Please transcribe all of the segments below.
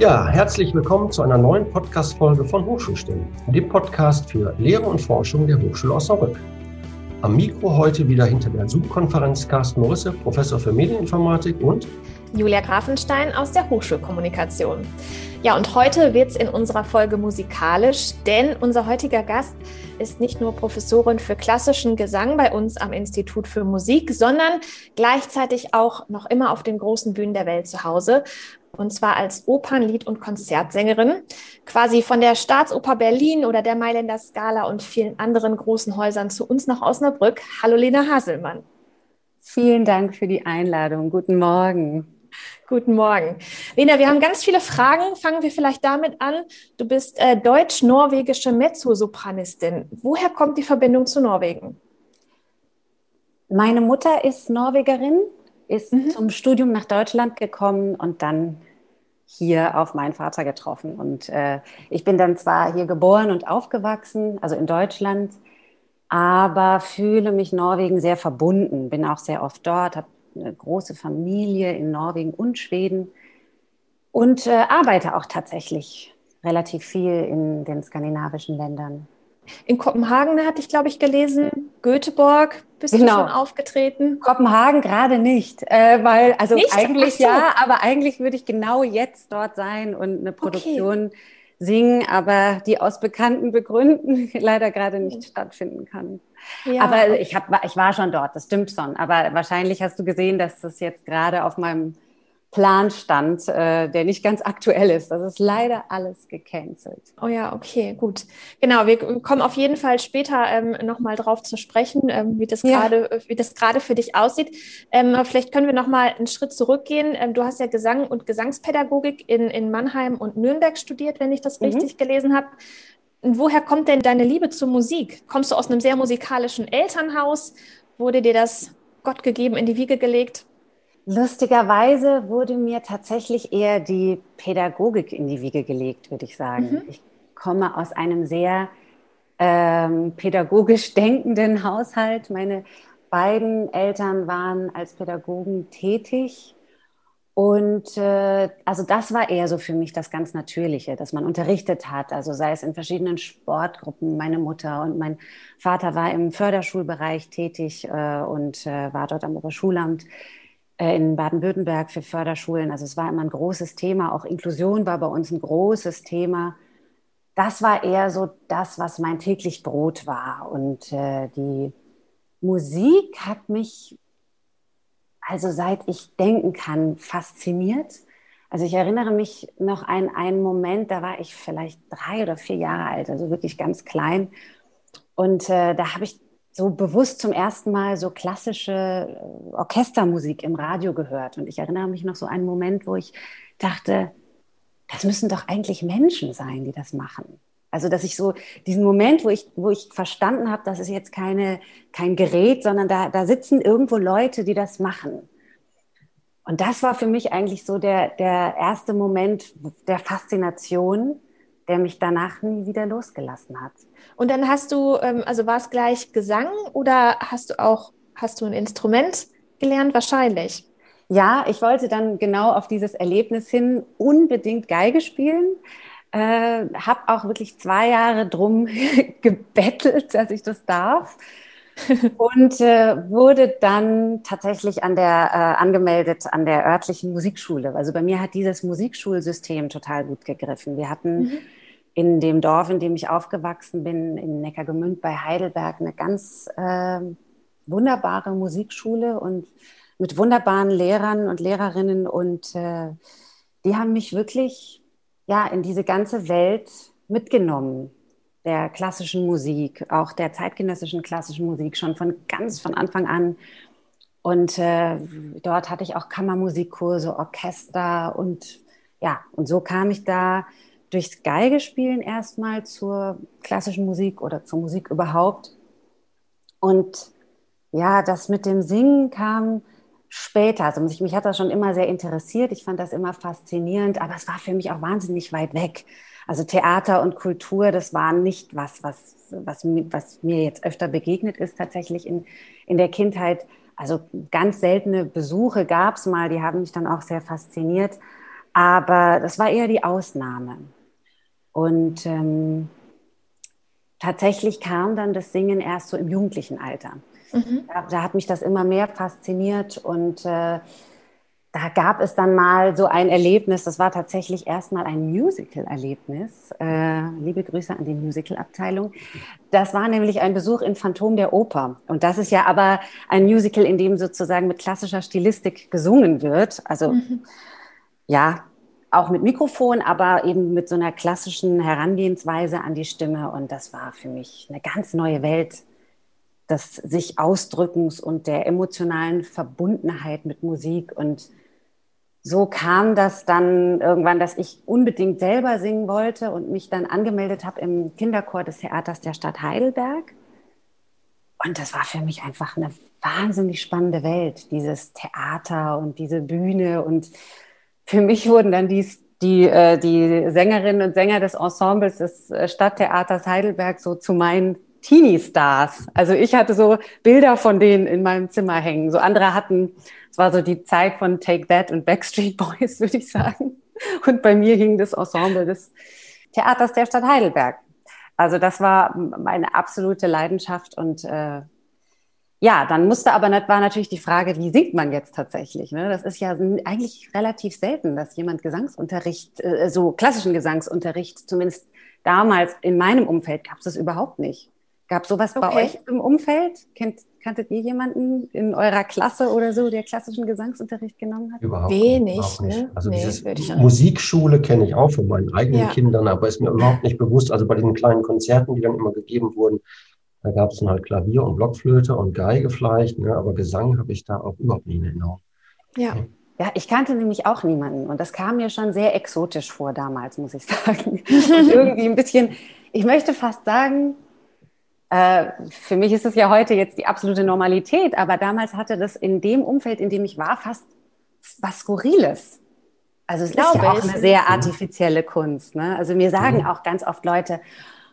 Ja, herzlich willkommen zu einer neuen Podcast-Folge von Hochschulstimmen, dem Podcast für Lehre und Forschung der Hochschule Osnabrück. Am Mikro heute wieder hinter der Zoom-Konferenz Carsten Morisse, Professor für Medieninformatik und Julia Grafenstein aus der Hochschulkommunikation. Ja, und heute wird es in unserer Folge musikalisch, denn unser heutiger Gast ist nicht nur Professorin für klassischen Gesang bei uns am Institut für Musik, sondern gleichzeitig auch noch immer auf den großen Bühnen der Welt zu Hause und zwar als Opernlied- und Konzertsängerin, quasi von der Staatsoper Berlin oder der Mailänder Scala und vielen anderen großen Häusern zu uns nach Osnabrück. Hallo Lena Haselmann. Vielen Dank für die Einladung. Guten Morgen. Guten Morgen. Lena, wir haben ganz viele Fragen. Fangen wir vielleicht damit an. Du bist äh, deutsch-norwegische Mezzosopranistin. Woher kommt die Verbindung zu Norwegen? Meine Mutter ist Norwegerin ist mhm. zum Studium nach Deutschland gekommen und dann hier auf meinen Vater getroffen. Und äh, ich bin dann zwar hier geboren und aufgewachsen, also in Deutschland, aber fühle mich Norwegen sehr verbunden, bin auch sehr oft dort, habe eine große Familie in Norwegen und Schweden und äh, arbeite auch tatsächlich relativ viel in den skandinavischen Ländern. In Kopenhagen hatte ich, glaube ich, gelesen, Göteborg bist genau. du schon aufgetreten. Kopenhagen gerade nicht, äh, weil, also nicht? eigentlich so. ja, aber eigentlich würde ich genau jetzt dort sein und eine Produktion okay. singen, aber die aus bekannten Begründen leider gerade nicht stattfinden kann. Ja. Aber ich, hab, ich war schon dort, das stimmt schon. Aber wahrscheinlich hast du gesehen, dass das jetzt gerade auf meinem Plan stand, äh, der nicht ganz aktuell ist. Das ist leider alles gecancelt. Oh ja, okay, gut. Genau, wir kommen auf jeden Fall später ähm, nochmal drauf zu sprechen, ähm, wie das gerade, wie das gerade für dich aussieht. Ähm, vielleicht können wir nochmal einen Schritt zurückgehen. Ähm, du hast ja Gesang und Gesangspädagogik in, in Mannheim und Nürnberg studiert, wenn ich das mhm. richtig gelesen habe. Woher kommt denn deine Liebe zur Musik? Kommst du aus einem sehr musikalischen Elternhaus? Wurde dir das Gott gegeben in die Wiege gelegt? Lustigerweise wurde mir tatsächlich eher die Pädagogik in die Wiege gelegt, würde ich sagen. Mhm. Ich komme aus einem sehr ähm, pädagogisch denkenden Haushalt. Meine beiden Eltern waren als Pädagogen tätig. Und äh, also das war eher so für mich das ganz Natürliche, dass man unterrichtet hat, also sei es in verschiedenen Sportgruppen. Meine Mutter und mein Vater war im Förderschulbereich tätig äh, und äh, war dort am Oberschulamt. Äh, in Baden-Württemberg für Förderschulen. Also es war immer ein großes Thema. Auch Inklusion war bei uns ein großes Thema. Das war eher so das, was mein täglich Brot war. Und äh, die Musik hat mich, also seit ich denken kann, fasziniert. Also ich erinnere mich noch an einen Moment, da war ich vielleicht drei oder vier Jahre alt, also wirklich ganz klein. Und äh, da habe ich so bewusst zum ersten Mal so klassische äh, Orchestermusik im Radio gehört. Und ich erinnere mich noch so einen Moment, wo ich dachte, das müssen doch eigentlich Menschen sein, die das machen. Also, dass ich so diesen Moment, wo ich, wo ich verstanden habe, das ist jetzt keine, kein Gerät, sondern da, da sitzen irgendwo Leute, die das machen. Und das war für mich eigentlich so der, der erste Moment der Faszination, der mich danach nie wieder losgelassen hat. Und dann hast du, ähm, also war es gleich Gesang oder hast du auch, hast du ein Instrument gelernt? Wahrscheinlich. Ja, ich wollte dann genau auf dieses Erlebnis hin unbedingt Geige spielen. Äh, habe auch wirklich zwei Jahre drum gebettelt, dass ich das darf. und äh, wurde dann tatsächlich an der äh, angemeldet an der örtlichen Musikschule. Also bei mir hat dieses Musikschulsystem total gut gegriffen. Wir hatten mhm in dem Dorf, in dem ich aufgewachsen bin, in Neckargemünd bei Heidelberg, eine ganz äh, wunderbare Musikschule und mit wunderbaren Lehrern und Lehrerinnen und äh, die haben mich wirklich ja in diese ganze Welt mitgenommen der klassischen Musik, auch der zeitgenössischen klassischen Musik schon von ganz von Anfang an. Und äh, dort hatte ich auch Kammermusikkurse, Orchester und ja, und so kam ich da durchs Geigespielen erstmal zur klassischen Musik oder zur Musik überhaupt. Und ja, das mit dem Singen kam später. Also mich, mich hat das schon immer sehr interessiert. Ich fand das immer faszinierend, aber es war für mich auch wahnsinnig weit weg. Also Theater und Kultur, das war nicht was, was, was, was mir jetzt öfter begegnet ist, tatsächlich in, in der Kindheit. Also ganz seltene Besuche gab es mal, die haben mich dann auch sehr fasziniert. Aber das war eher die Ausnahme. Und ähm, tatsächlich kam dann das Singen erst so im jugendlichen Alter. Mhm. Da, da, hat mich das immer mehr fasziniert und äh, da gab es dann mal so ein Erlebnis, das war tatsächlich erstmal ein Musical-Erlebnis. Äh, liebe Grüße an die Musical-Abteilung. Das war nämlich ein Besuch in Phantom der Oper. Und das ist ja aber ein Musical, in dem sozusagen mit klassischer Stilistik gesungen wird. Also mhm. ja, auch mit Mikrofon, aber eben mit so einer klassischen Herangehensweise an die Stimme. Und das war für mich eine ganz neue Welt des sich Ausdrückens und der emotionalen Verbundenheit mit Musik. Und so kam das dann irgendwann, dass ich unbedingt selber singen wollte und mich dann angemeldet habe im Kinderchor des Theaters der Stadt Heidelberg. Und das war für mich einfach eine wahnsinnig spannende Welt, dieses Theater und diese Bühne und für mich wurden dann die, die, äh, die Sängerinnen und Sänger des Ensembles des äh, Stadttheaters Heidelberg so zu meinen Teenie-Stars. Also ich hatte so Bilder von denen in meinem Zimmer hängen. So andere hatten, es war so die Zeit von Take That und Backstreet Boys, würde ich sagen. Und bei mir hing das Ensemble des Theaters der Stadt Heidelberg. Also das war meine absolute Leidenschaft und äh, ja, dann musste aber war natürlich die Frage, wie singt man jetzt tatsächlich? Ne? Das ist ja eigentlich relativ selten, dass jemand Gesangsunterricht, äh, so klassischen Gesangsunterricht, zumindest damals in meinem Umfeld gab es das überhaupt nicht. Gab sowas okay. bei euch im Umfeld? Kennt, kanntet ihr jemanden in eurer Klasse oder so, der klassischen Gesangsunterricht genommen hat? Überhaupt Wenig. Überhaupt nicht. Ne? Also nee, dieses Musikschule kenne ich auch von meinen eigenen ja. Kindern, aber ist mir überhaupt nicht bewusst. Also bei diesen kleinen Konzerten, die dann immer gegeben wurden, da gab es dann halt Klavier und Blockflöte und Geige vielleicht, ne? aber Gesang habe ich da auch überhaupt nie in Erinnerung. Ja. Ja, ich kannte nämlich auch niemanden und das kam mir schon sehr exotisch vor damals, muss ich sagen. Und irgendwie ein bisschen, ich möchte fast sagen, äh, für mich ist es ja heute jetzt die absolute Normalität, aber damals hatte das in dem Umfeld, in dem ich war, fast was Skurriles. Also es Glaube ist ja auch ich. eine sehr artifizielle Kunst. Ne? Also mir sagen mhm. auch ganz oft Leute,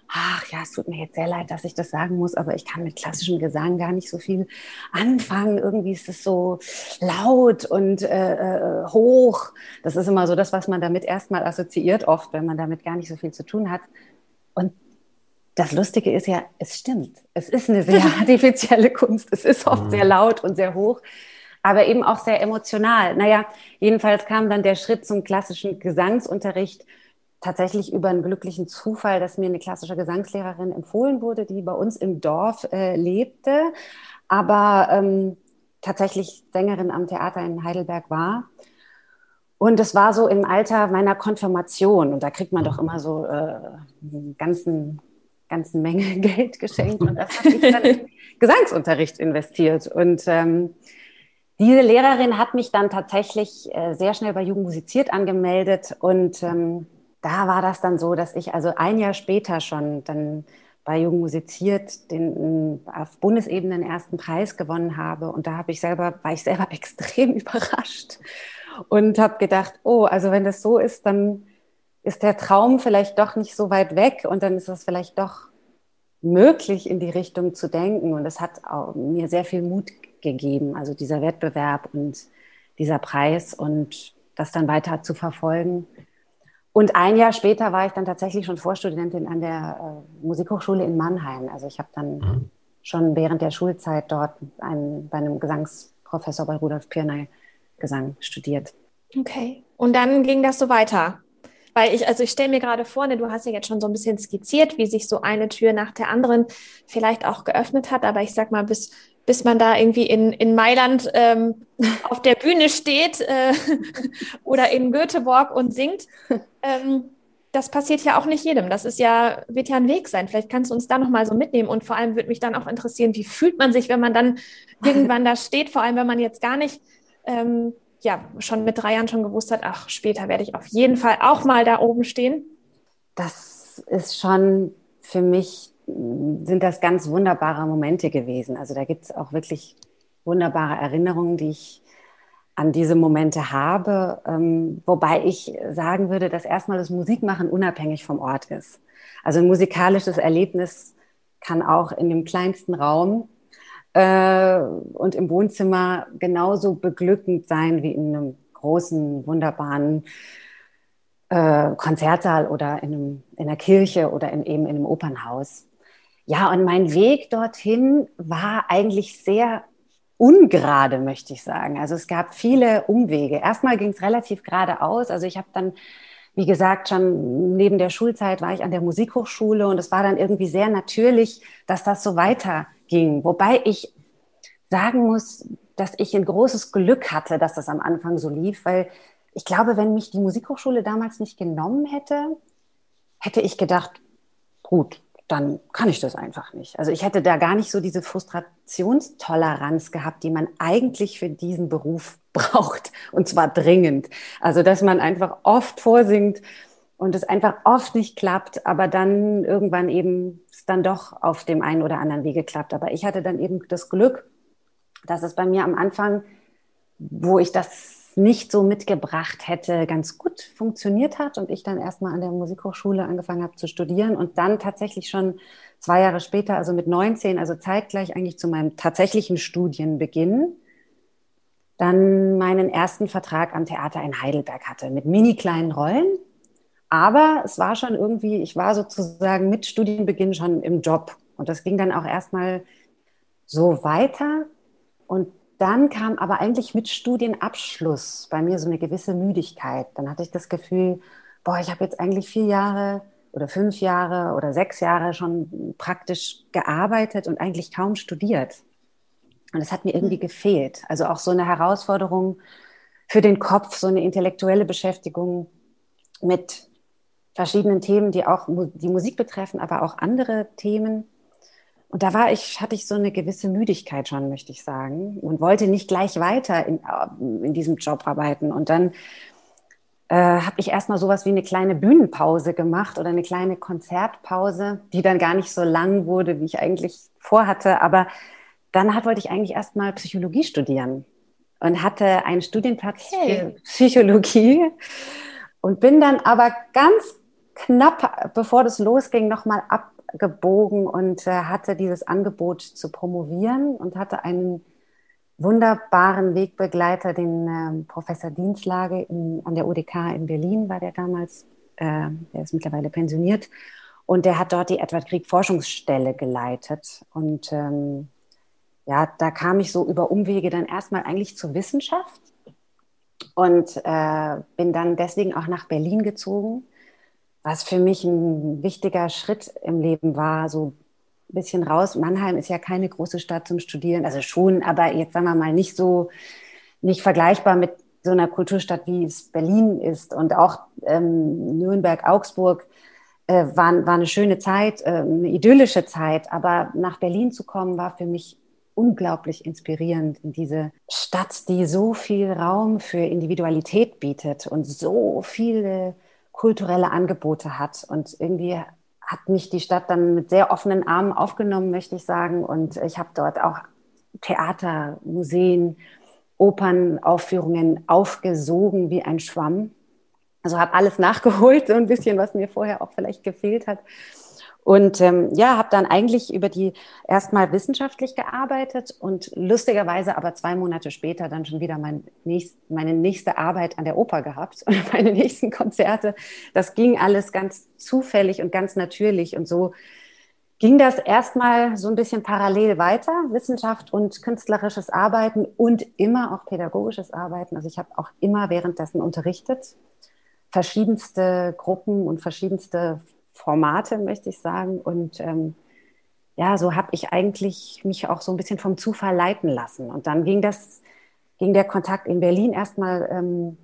ach ja, es tut mir jetzt sehr leid, dass ich das sagen muss, aber ich kann mit klassischem Gesang gar nicht so viel anfangen. Irgendwie ist es so laut und äh, äh, hoch. Das ist immer so das, was man damit erstmal assoziiert, oft, wenn man damit gar nicht so viel zu tun hat. Und das Lustige ist ja, es stimmt. Es ist eine sehr artifizielle Kunst. Es ist oft sehr mhm. laut und sehr hoch, aber eben auch sehr emotional. Naja, jedenfalls kam dann der Schritt zum klassischen Gesangsunterricht tatsächlich über einen glücklichen Zufall, dass mir eine klassische Gesangslehrerin empfohlen wurde, die bei uns im Dorf äh, lebte, aber ähm, tatsächlich Sängerin am Theater in Heidelberg war. Und es war so im Alter meiner Konfirmation. Und da kriegt man doch immer so äh, einen ganzen, ganzen Menge Geld geschenkt. Und das habe ich dann in Gesangsunterricht investiert. Und ähm, diese Lehrerin hat mich dann tatsächlich äh, sehr schnell bei Jugend musiziert angemeldet und ähm, da war das dann so, dass ich also ein Jahr später schon dann bei Jugend musiziert den auf Bundesebene den ersten Preis gewonnen habe und da habe ich selber war ich selber extrem überrascht und habe gedacht, oh, also wenn das so ist, dann ist der Traum vielleicht doch nicht so weit weg und dann ist es vielleicht doch möglich in die Richtung zu denken und es hat mir sehr viel Mut gegeben, also dieser Wettbewerb und dieser Preis und das dann weiter zu verfolgen. Und ein Jahr später war ich dann tatsächlich schon Vorstudentin an der äh, Musikhochschule in Mannheim. Also ich habe dann mhm. schon während der Schulzeit dort ein, bei einem Gesangsprofessor bei Rudolf Pirnay Gesang studiert. Okay. Und dann ging das so weiter. Weil ich, also ich stelle mir gerade vor, ne, du hast ja jetzt schon so ein bisschen skizziert, wie sich so eine Tür nach der anderen vielleicht auch geöffnet hat. Aber ich sag mal, bis bis man da irgendwie in, in Mailand ähm, auf der Bühne steht äh, oder in Göteborg und singt. Ähm, das passiert ja auch nicht jedem. Das ist ja, wird ja ein Weg sein. Vielleicht kannst du uns da nochmal so mitnehmen. Und vor allem würde mich dann auch interessieren, wie fühlt man sich, wenn man dann irgendwann da steht, vor allem wenn man jetzt gar nicht, ähm, ja, schon mit drei Jahren schon gewusst hat, ach, später werde ich auf jeden Fall auch mal da oben stehen. Das ist schon für mich sind das ganz wunderbare Momente gewesen. Also da gibt es auch wirklich wunderbare Erinnerungen, die ich an diese Momente habe. Ähm, wobei ich sagen würde, dass erstmal das Musikmachen unabhängig vom Ort ist. Also ein musikalisches Erlebnis kann auch in dem kleinsten Raum äh, und im Wohnzimmer genauso beglückend sein wie in einem großen, wunderbaren äh, Konzertsaal oder in, einem, in einer Kirche oder in, eben in einem Opernhaus. Ja, und mein Weg dorthin war eigentlich sehr ungerade, möchte ich sagen. Also es gab viele Umwege. Erstmal ging es relativ geradeaus. Also ich habe dann, wie gesagt, schon neben der Schulzeit war ich an der Musikhochschule und es war dann irgendwie sehr natürlich, dass das so weiterging. Wobei ich sagen muss, dass ich ein großes Glück hatte, dass das am Anfang so lief, weil ich glaube, wenn mich die Musikhochschule damals nicht genommen hätte, hätte ich gedacht, gut, dann kann ich das einfach nicht. Also ich hätte da gar nicht so diese Frustrationstoleranz gehabt, die man eigentlich für diesen Beruf braucht und zwar dringend. Also dass man einfach oft vorsingt und es einfach oft nicht klappt, aber dann irgendwann eben es dann doch auf dem einen oder anderen Wege klappt. Aber ich hatte dann eben das Glück, dass es bei mir am Anfang, wo ich das nicht so mitgebracht hätte, ganz gut funktioniert hat und ich dann erstmal an der Musikhochschule angefangen habe zu studieren und dann tatsächlich schon zwei Jahre später, also mit 19, also zeitgleich eigentlich zu meinem tatsächlichen Studienbeginn, dann meinen ersten Vertrag am Theater in Heidelberg hatte mit mini kleinen Rollen. Aber es war schon irgendwie, ich war sozusagen mit Studienbeginn schon im Job. Und das ging dann auch erstmal so weiter. Und dann kam aber eigentlich mit Studienabschluss bei mir so eine gewisse Müdigkeit. Dann hatte ich das Gefühl, boah, ich habe jetzt eigentlich vier Jahre oder fünf Jahre oder sechs Jahre schon praktisch gearbeitet und eigentlich kaum studiert. Und es hat mir irgendwie gefehlt. Also auch so eine Herausforderung für den Kopf, so eine intellektuelle Beschäftigung mit verschiedenen Themen, die auch die Musik betreffen, aber auch andere Themen. Und da war ich, hatte ich so eine gewisse Müdigkeit schon, möchte ich sagen, und wollte nicht gleich weiter in, äh, in diesem Job arbeiten. Und dann äh, habe ich erstmal sowas wie eine kleine Bühnenpause gemacht oder eine kleine Konzertpause, die dann gar nicht so lang wurde, wie ich eigentlich vorhatte. Aber dann hat, wollte ich eigentlich erstmal Psychologie studieren und hatte einen Studienplatz hey. für Psychologie und bin dann aber ganz knapp, bevor das losging, nochmal ab gebogen und äh, hatte dieses Angebot zu promovieren und hatte einen wunderbaren Wegbegleiter, den äh, Professor Dienslage in, an der UDK in Berlin war der damals, äh, der ist mittlerweile pensioniert. Und der hat dort die Edward Krieg Forschungsstelle geleitet. Und ähm, ja, da kam ich so über Umwege dann erstmal eigentlich zur Wissenschaft und äh, bin dann deswegen auch nach Berlin gezogen was für mich ein wichtiger Schritt im Leben war, so ein bisschen raus. Mannheim ist ja keine große Stadt zum Studieren, also schon, aber jetzt sagen wir mal nicht so, nicht vergleichbar mit so einer Kulturstadt, wie es Berlin ist und auch ähm, Nürnberg, Augsburg. Äh, war, war eine schöne Zeit, äh, eine idyllische Zeit, aber nach Berlin zu kommen, war für mich unglaublich inspirierend in diese Stadt, die so viel Raum für Individualität bietet und so viele kulturelle Angebote hat. Und irgendwie hat mich die Stadt dann mit sehr offenen Armen aufgenommen, möchte ich sagen. Und ich habe dort auch Theater, Museen, Opernaufführungen aufgesogen wie ein Schwamm. Also habe alles nachgeholt, so ein bisschen, was mir vorher auch vielleicht gefehlt hat. Und ähm, ja, habe dann eigentlich über die erstmal wissenschaftlich gearbeitet und lustigerweise aber zwei Monate später dann schon wieder mein nächst, meine nächste Arbeit an der Oper gehabt und meine nächsten Konzerte. Das ging alles ganz zufällig und ganz natürlich und so ging das erstmal so ein bisschen parallel weiter, Wissenschaft und künstlerisches Arbeiten und immer auch pädagogisches Arbeiten. Also ich habe auch immer währenddessen unterrichtet, verschiedenste Gruppen und verschiedenste Formate, möchte ich sagen. Und ähm, ja, so habe ich eigentlich mich auch so ein bisschen vom Zufall leiten lassen. Und dann ging das, ging der Kontakt in Berlin erstmal ähm,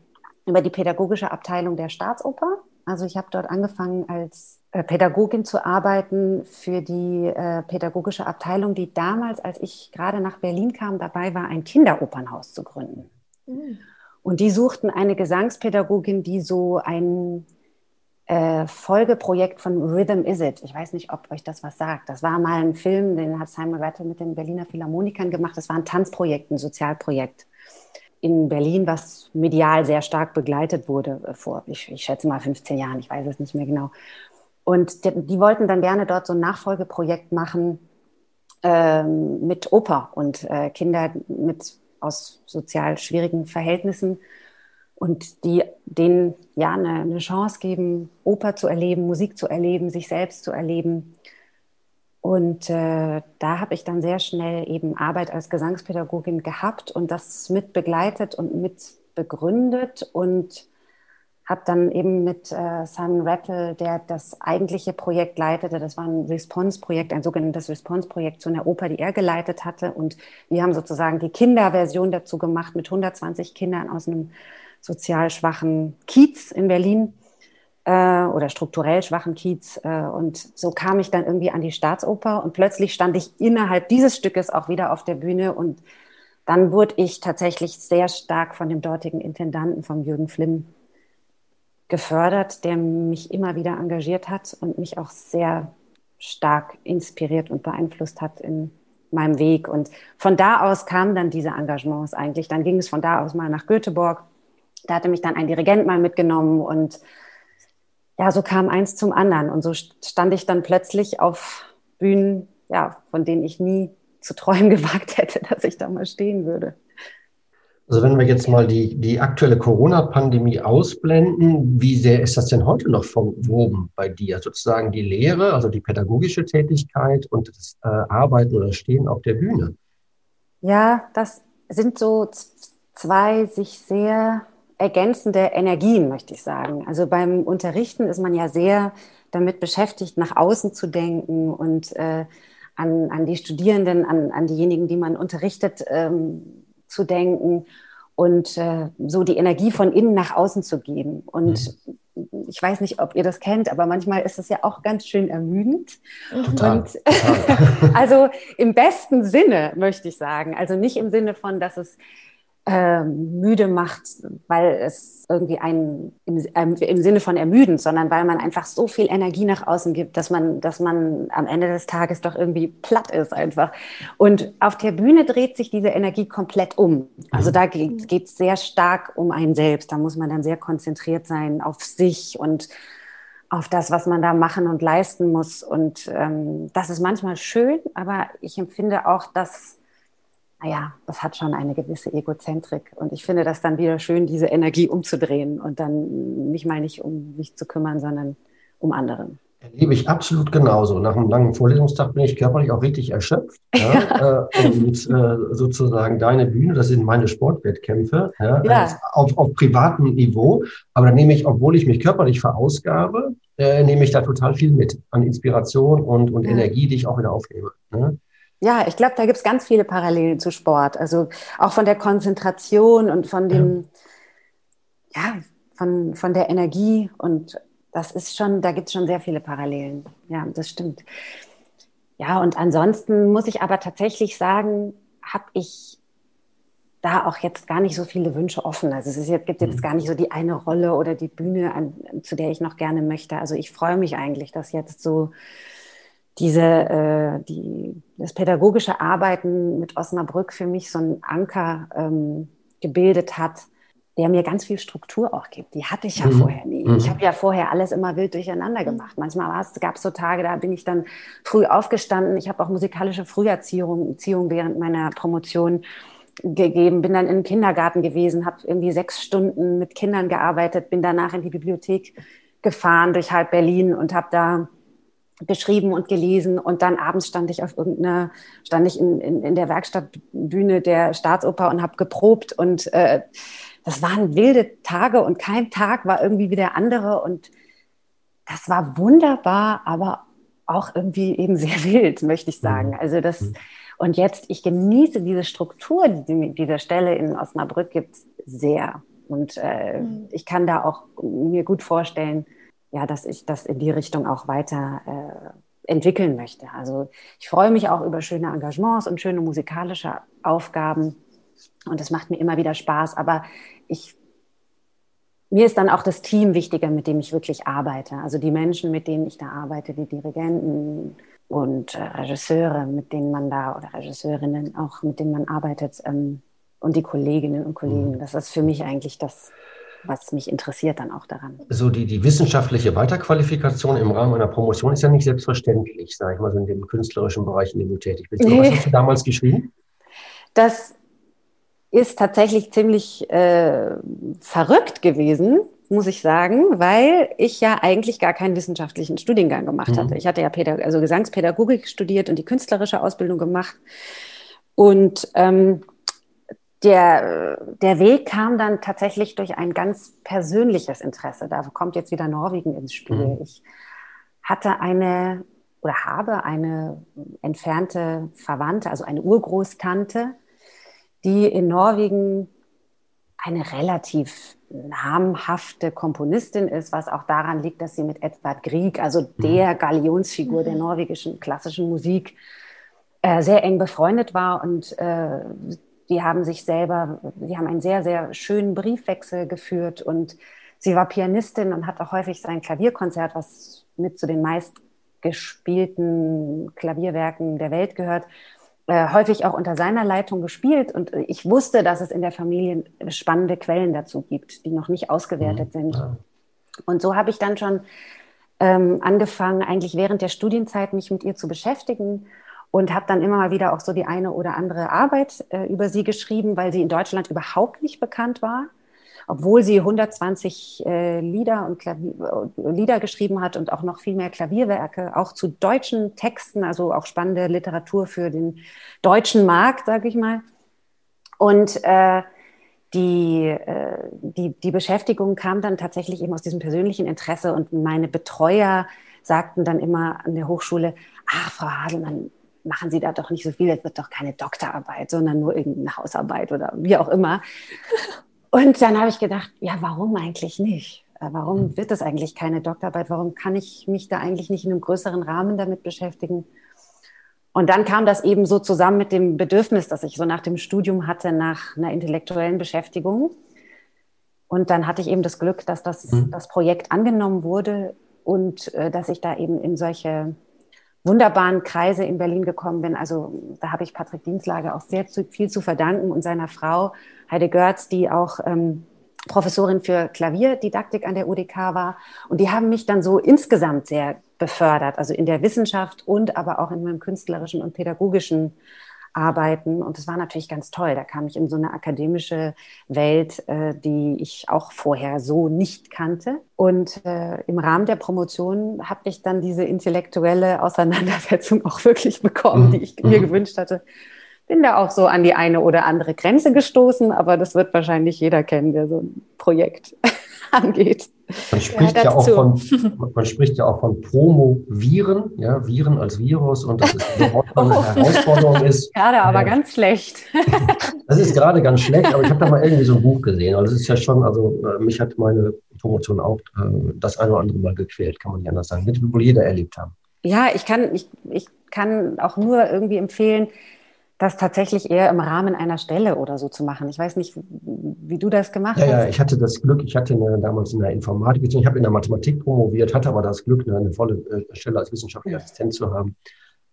über die pädagogische Abteilung der Staatsoper. Also ich habe dort angefangen als äh, Pädagogin zu arbeiten für die äh, pädagogische Abteilung, die damals, als ich gerade nach Berlin kam, dabei war, ein Kinderopernhaus zu gründen. Mhm. Und die suchten eine Gesangspädagogin, die so ein äh, Folgeprojekt von Rhythm Is It. Ich weiß nicht, ob euch das was sagt. Das war mal ein Film, den hat Simon Rattle mit den Berliner Philharmonikern gemacht. Das war ein Tanzprojekt, ein Sozialprojekt in Berlin, was medial sehr stark begleitet wurde äh, vor, ich, ich schätze mal 15 Jahren, ich weiß es nicht mehr genau. Und die, die wollten dann gerne dort so ein Nachfolgeprojekt machen ähm, mit Oper und äh, Kinder mit aus sozial schwierigen Verhältnissen und die denen ja eine, eine Chance geben, Oper zu erleben, Musik zu erleben, sich selbst zu erleben. Und äh, da habe ich dann sehr schnell eben Arbeit als Gesangspädagogin gehabt und das mit begleitet und mit begründet und habe dann eben mit äh, Simon Rattle, der das eigentliche Projekt leitete, das war ein Response-Projekt, ein sogenanntes Response-Projekt zu einer Oper, die er geleitet hatte. Und wir haben sozusagen die Kinderversion dazu gemacht mit 120 Kindern aus einem sozial schwachen Kiez in Berlin äh, oder strukturell schwachen Kiez. Äh, und so kam ich dann irgendwie an die Staatsoper und plötzlich stand ich innerhalb dieses Stückes auch wieder auf der Bühne und dann wurde ich tatsächlich sehr stark von dem dortigen Intendanten, vom Jürgen Flimm, gefördert, der mich immer wieder engagiert hat und mich auch sehr stark inspiriert und beeinflusst hat in meinem Weg. Und von da aus kamen dann diese Engagements eigentlich. Dann ging es von da aus mal nach Göteborg. Da hatte mich dann ein Dirigent mal mitgenommen und ja, so kam eins zum anderen. Und so stand ich dann plötzlich auf Bühnen, ja, von denen ich nie zu träumen gewagt hätte, dass ich da mal stehen würde. Also wenn wir jetzt mal die, die aktuelle Corona-Pandemie ausblenden, wie sehr ist das denn heute noch verwoben bei dir? Sozusagen die Lehre, also die pädagogische Tätigkeit und das äh, Arbeiten oder Stehen auf der Bühne? Ja, das sind so zwei sich sehr ergänzende Energien, möchte ich sagen. Also beim Unterrichten ist man ja sehr damit beschäftigt, nach außen zu denken und äh, an, an die Studierenden, an, an diejenigen, die man unterrichtet, ähm, zu denken und äh, so die Energie von innen nach außen zu geben. Und mhm. ich weiß nicht, ob ihr das kennt, aber manchmal ist es ja auch ganz schön ermüdend. Total. Und, also im besten Sinne möchte ich sagen. Also nicht im Sinne von, dass es äh, müde macht, weil es irgendwie einen im, ähm, im Sinne von ermüdend, sondern weil man einfach so viel Energie nach außen gibt, dass man, dass man am Ende des Tages doch irgendwie platt ist einfach. Und auf der Bühne dreht sich diese Energie komplett um. Also da geht es sehr stark um einen selbst. Da muss man dann sehr konzentriert sein auf sich und auf das, was man da machen und leisten muss. Und ähm, das ist manchmal schön, aber ich empfinde auch, dass naja, das hat schon eine gewisse Egozentrik. Und ich finde das dann wieder schön, diese Energie umzudrehen und dann mich mal nicht um mich zu kümmern, sondern um anderen. Erlebe ich absolut genauso. Nach einem langen Vorlesungstag bin ich körperlich auch richtig erschöpft. Ja, äh, und äh, sozusagen deine Bühne, das sind meine Sportwettkämpfe ja, ja. Äh, auf, auf privatem Niveau. Aber dann nehme ich, obwohl ich mich körperlich verausgabe, äh, nehme ich da total viel mit an Inspiration und, und Energie, die ich auch wieder aufnehme. Ne? Ja, ich glaube, da gibt es ganz viele Parallelen zu Sport. Also auch von der Konzentration und von dem, ja, ja von, von der Energie. Und das ist schon, da gibt es schon sehr viele Parallelen. Ja, das stimmt. Ja, und ansonsten muss ich aber tatsächlich sagen, habe ich da auch jetzt gar nicht so viele Wünsche offen. Also es jetzt, gibt jetzt mhm. gar nicht so die eine Rolle oder die Bühne, an, zu der ich noch gerne möchte. Also ich freue mich eigentlich, dass jetzt so diese, äh, die, das pädagogische Arbeiten mit Osnabrück für mich so einen Anker ähm, gebildet hat, der mir ganz viel Struktur auch gibt. Die hatte ich ja mhm. vorher nie. Mhm. Ich habe ja vorher alles immer wild durcheinander gemacht. Manchmal gab es so Tage, da bin ich dann früh aufgestanden. Ich habe auch musikalische Früherziehung Erziehung während meiner Promotion gegeben, bin dann im Kindergarten gewesen, habe irgendwie sechs Stunden mit Kindern gearbeitet, bin danach in die Bibliothek gefahren durch halb Berlin und habe da geschrieben und gelesen und dann abends stand ich auf irgendeiner, stand ich in, in, in der Werkstattbühne der Staatsoper und habe geprobt und äh, das waren wilde Tage und kein Tag war irgendwie wie der andere und das war wunderbar, aber auch irgendwie eben sehr wild, möchte ich sagen. Mhm. Also das, mhm. und jetzt, ich genieße diese Struktur, die diese Stelle in Osnabrück gibt, sehr. Und äh, mhm. ich kann da auch mir gut vorstellen, ja, dass ich das in die Richtung auch weiter äh, entwickeln möchte. Also ich freue mich auch über schöne Engagements und schöne musikalische Aufgaben und es macht mir immer wieder Spaß. Aber ich mir ist dann auch das Team wichtiger, mit dem ich wirklich arbeite. Also die Menschen, mit denen ich da arbeite, die Dirigenten und äh, Regisseure, mit denen man da oder Regisseurinnen auch, mit denen man arbeitet ähm, und die Kolleginnen und Kollegen. Mhm. Das ist für mich eigentlich das was mich interessiert dann auch daran. So die, die wissenschaftliche Weiterqualifikation im Rahmen einer Promotion ist ja nicht selbstverständlich, sage ich mal so in dem künstlerischen Bereich, in dem du tätig bist. Nee. Was hast du damals geschrieben? Das ist tatsächlich ziemlich äh, verrückt gewesen, muss ich sagen, weil ich ja eigentlich gar keinen wissenschaftlichen Studiengang gemacht mhm. hatte. Ich hatte ja Pädag also Gesangspädagogik studiert und die künstlerische Ausbildung gemacht. Und ähm, der, der Weg kam dann tatsächlich durch ein ganz persönliches Interesse. Da kommt jetzt wieder Norwegen ins Spiel. Mhm. Ich hatte eine oder habe eine entfernte Verwandte, also eine Urgroßtante, die in Norwegen eine relativ namhafte Komponistin ist, was auch daran liegt, dass sie mit Edvard Grieg, also mhm. der Galionsfigur der mhm. norwegischen klassischen Musik, äh, sehr eng befreundet war und äh, die haben sich selber, sie haben einen sehr, sehr schönen Briefwechsel geführt und sie war Pianistin und hat auch häufig sein Klavierkonzert, was mit zu den meistgespielten Klavierwerken der Welt gehört, äh, häufig auch unter seiner Leitung gespielt. Und ich wusste, dass es in der Familie spannende Quellen dazu gibt, die noch nicht ausgewertet mhm. sind. Und so habe ich dann schon ähm, angefangen, eigentlich während der Studienzeit mich mit ihr zu beschäftigen und habe dann immer mal wieder auch so die eine oder andere Arbeit äh, über sie geschrieben, weil sie in Deutschland überhaupt nicht bekannt war, obwohl sie 120 äh, Lieder und Klavier, äh, Lieder geschrieben hat und auch noch viel mehr Klavierwerke, auch zu deutschen Texten, also auch spannende Literatur für den deutschen Markt, sage ich mal. Und äh, die, äh, die, die Beschäftigung kam dann tatsächlich eben aus diesem persönlichen Interesse und meine Betreuer sagten dann immer an der Hochschule, ach, Frau Haselmann, machen Sie da doch nicht so viel, es wird doch keine Doktorarbeit, sondern nur irgendeine Hausarbeit oder wie auch immer. Und dann habe ich gedacht, ja, warum eigentlich nicht? Äh, warum hm. wird das eigentlich keine Doktorarbeit? Warum kann ich mich da eigentlich nicht in einem größeren Rahmen damit beschäftigen? Und dann kam das eben so zusammen mit dem Bedürfnis, das ich so nach dem Studium hatte, nach einer intellektuellen Beschäftigung. Und dann hatte ich eben das Glück, dass das, mhm. das Projekt angenommen wurde und äh, dass ich da eben in solche wunderbaren Kreise in Berlin gekommen bin. Also da habe ich Patrick Dienstlager auch sehr viel zu verdanken und seiner Frau Heide Görz, die auch ähm, Professorin für Klavierdidaktik an der UDK war. Und die haben mich dann so insgesamt sehr befördert, also in der Wissenschaft und aber auch in meinem künstlerischen und pädagogischen arbeiten. Und das war natürlich ganz toll. Da kam ich in so eine akademische Welt, äh, die ich auch vorher so nicht kannte. Und äh, im Rahmen der Promotion habe ich dann diese intellektuelle Auseinandersetzung auch wirklich bekommen, mhm. die ich mir mhm. gewünscht hatte. Bin da auch so an die eine oder andere Grenze gestoßen, aber das wird wahrscheinlich jeder kennen, der so ein Projekt angeht. Man spricht ja, ja auch von, man spricht ja auch von Promoviren, ja, Viren als Virus und dass es überhaupt eine oh. Herausforderung ist. Gerade aber ja. ganz schlecht. Das ist gerade ganz schlecht, aber ich habe da mal irgendwie so ein Buch gesehen. Also es ist ja schon, also äh, mich hat meine Promotion auch äh, das eine oder andere Mal gequält, kann man nicht anders sagen. Wird wohl jeder erlebt haben. Ja, ich kann, ich, ich kann auch nur irgendwie empfehlen, das tatsächlich eher im Rahmen einer Stelle oder so zu machen. Ich weiß nicht, wie du das gemacht ja, hast. Ja, ich hatte das Glück, ich hatte eine, damals in der Informatik, ich habe in der Mathematik promoviert, hatte aber das Glück, eine, eine volle äh, Stelle als wissenschaftlicher Assistent zu haben.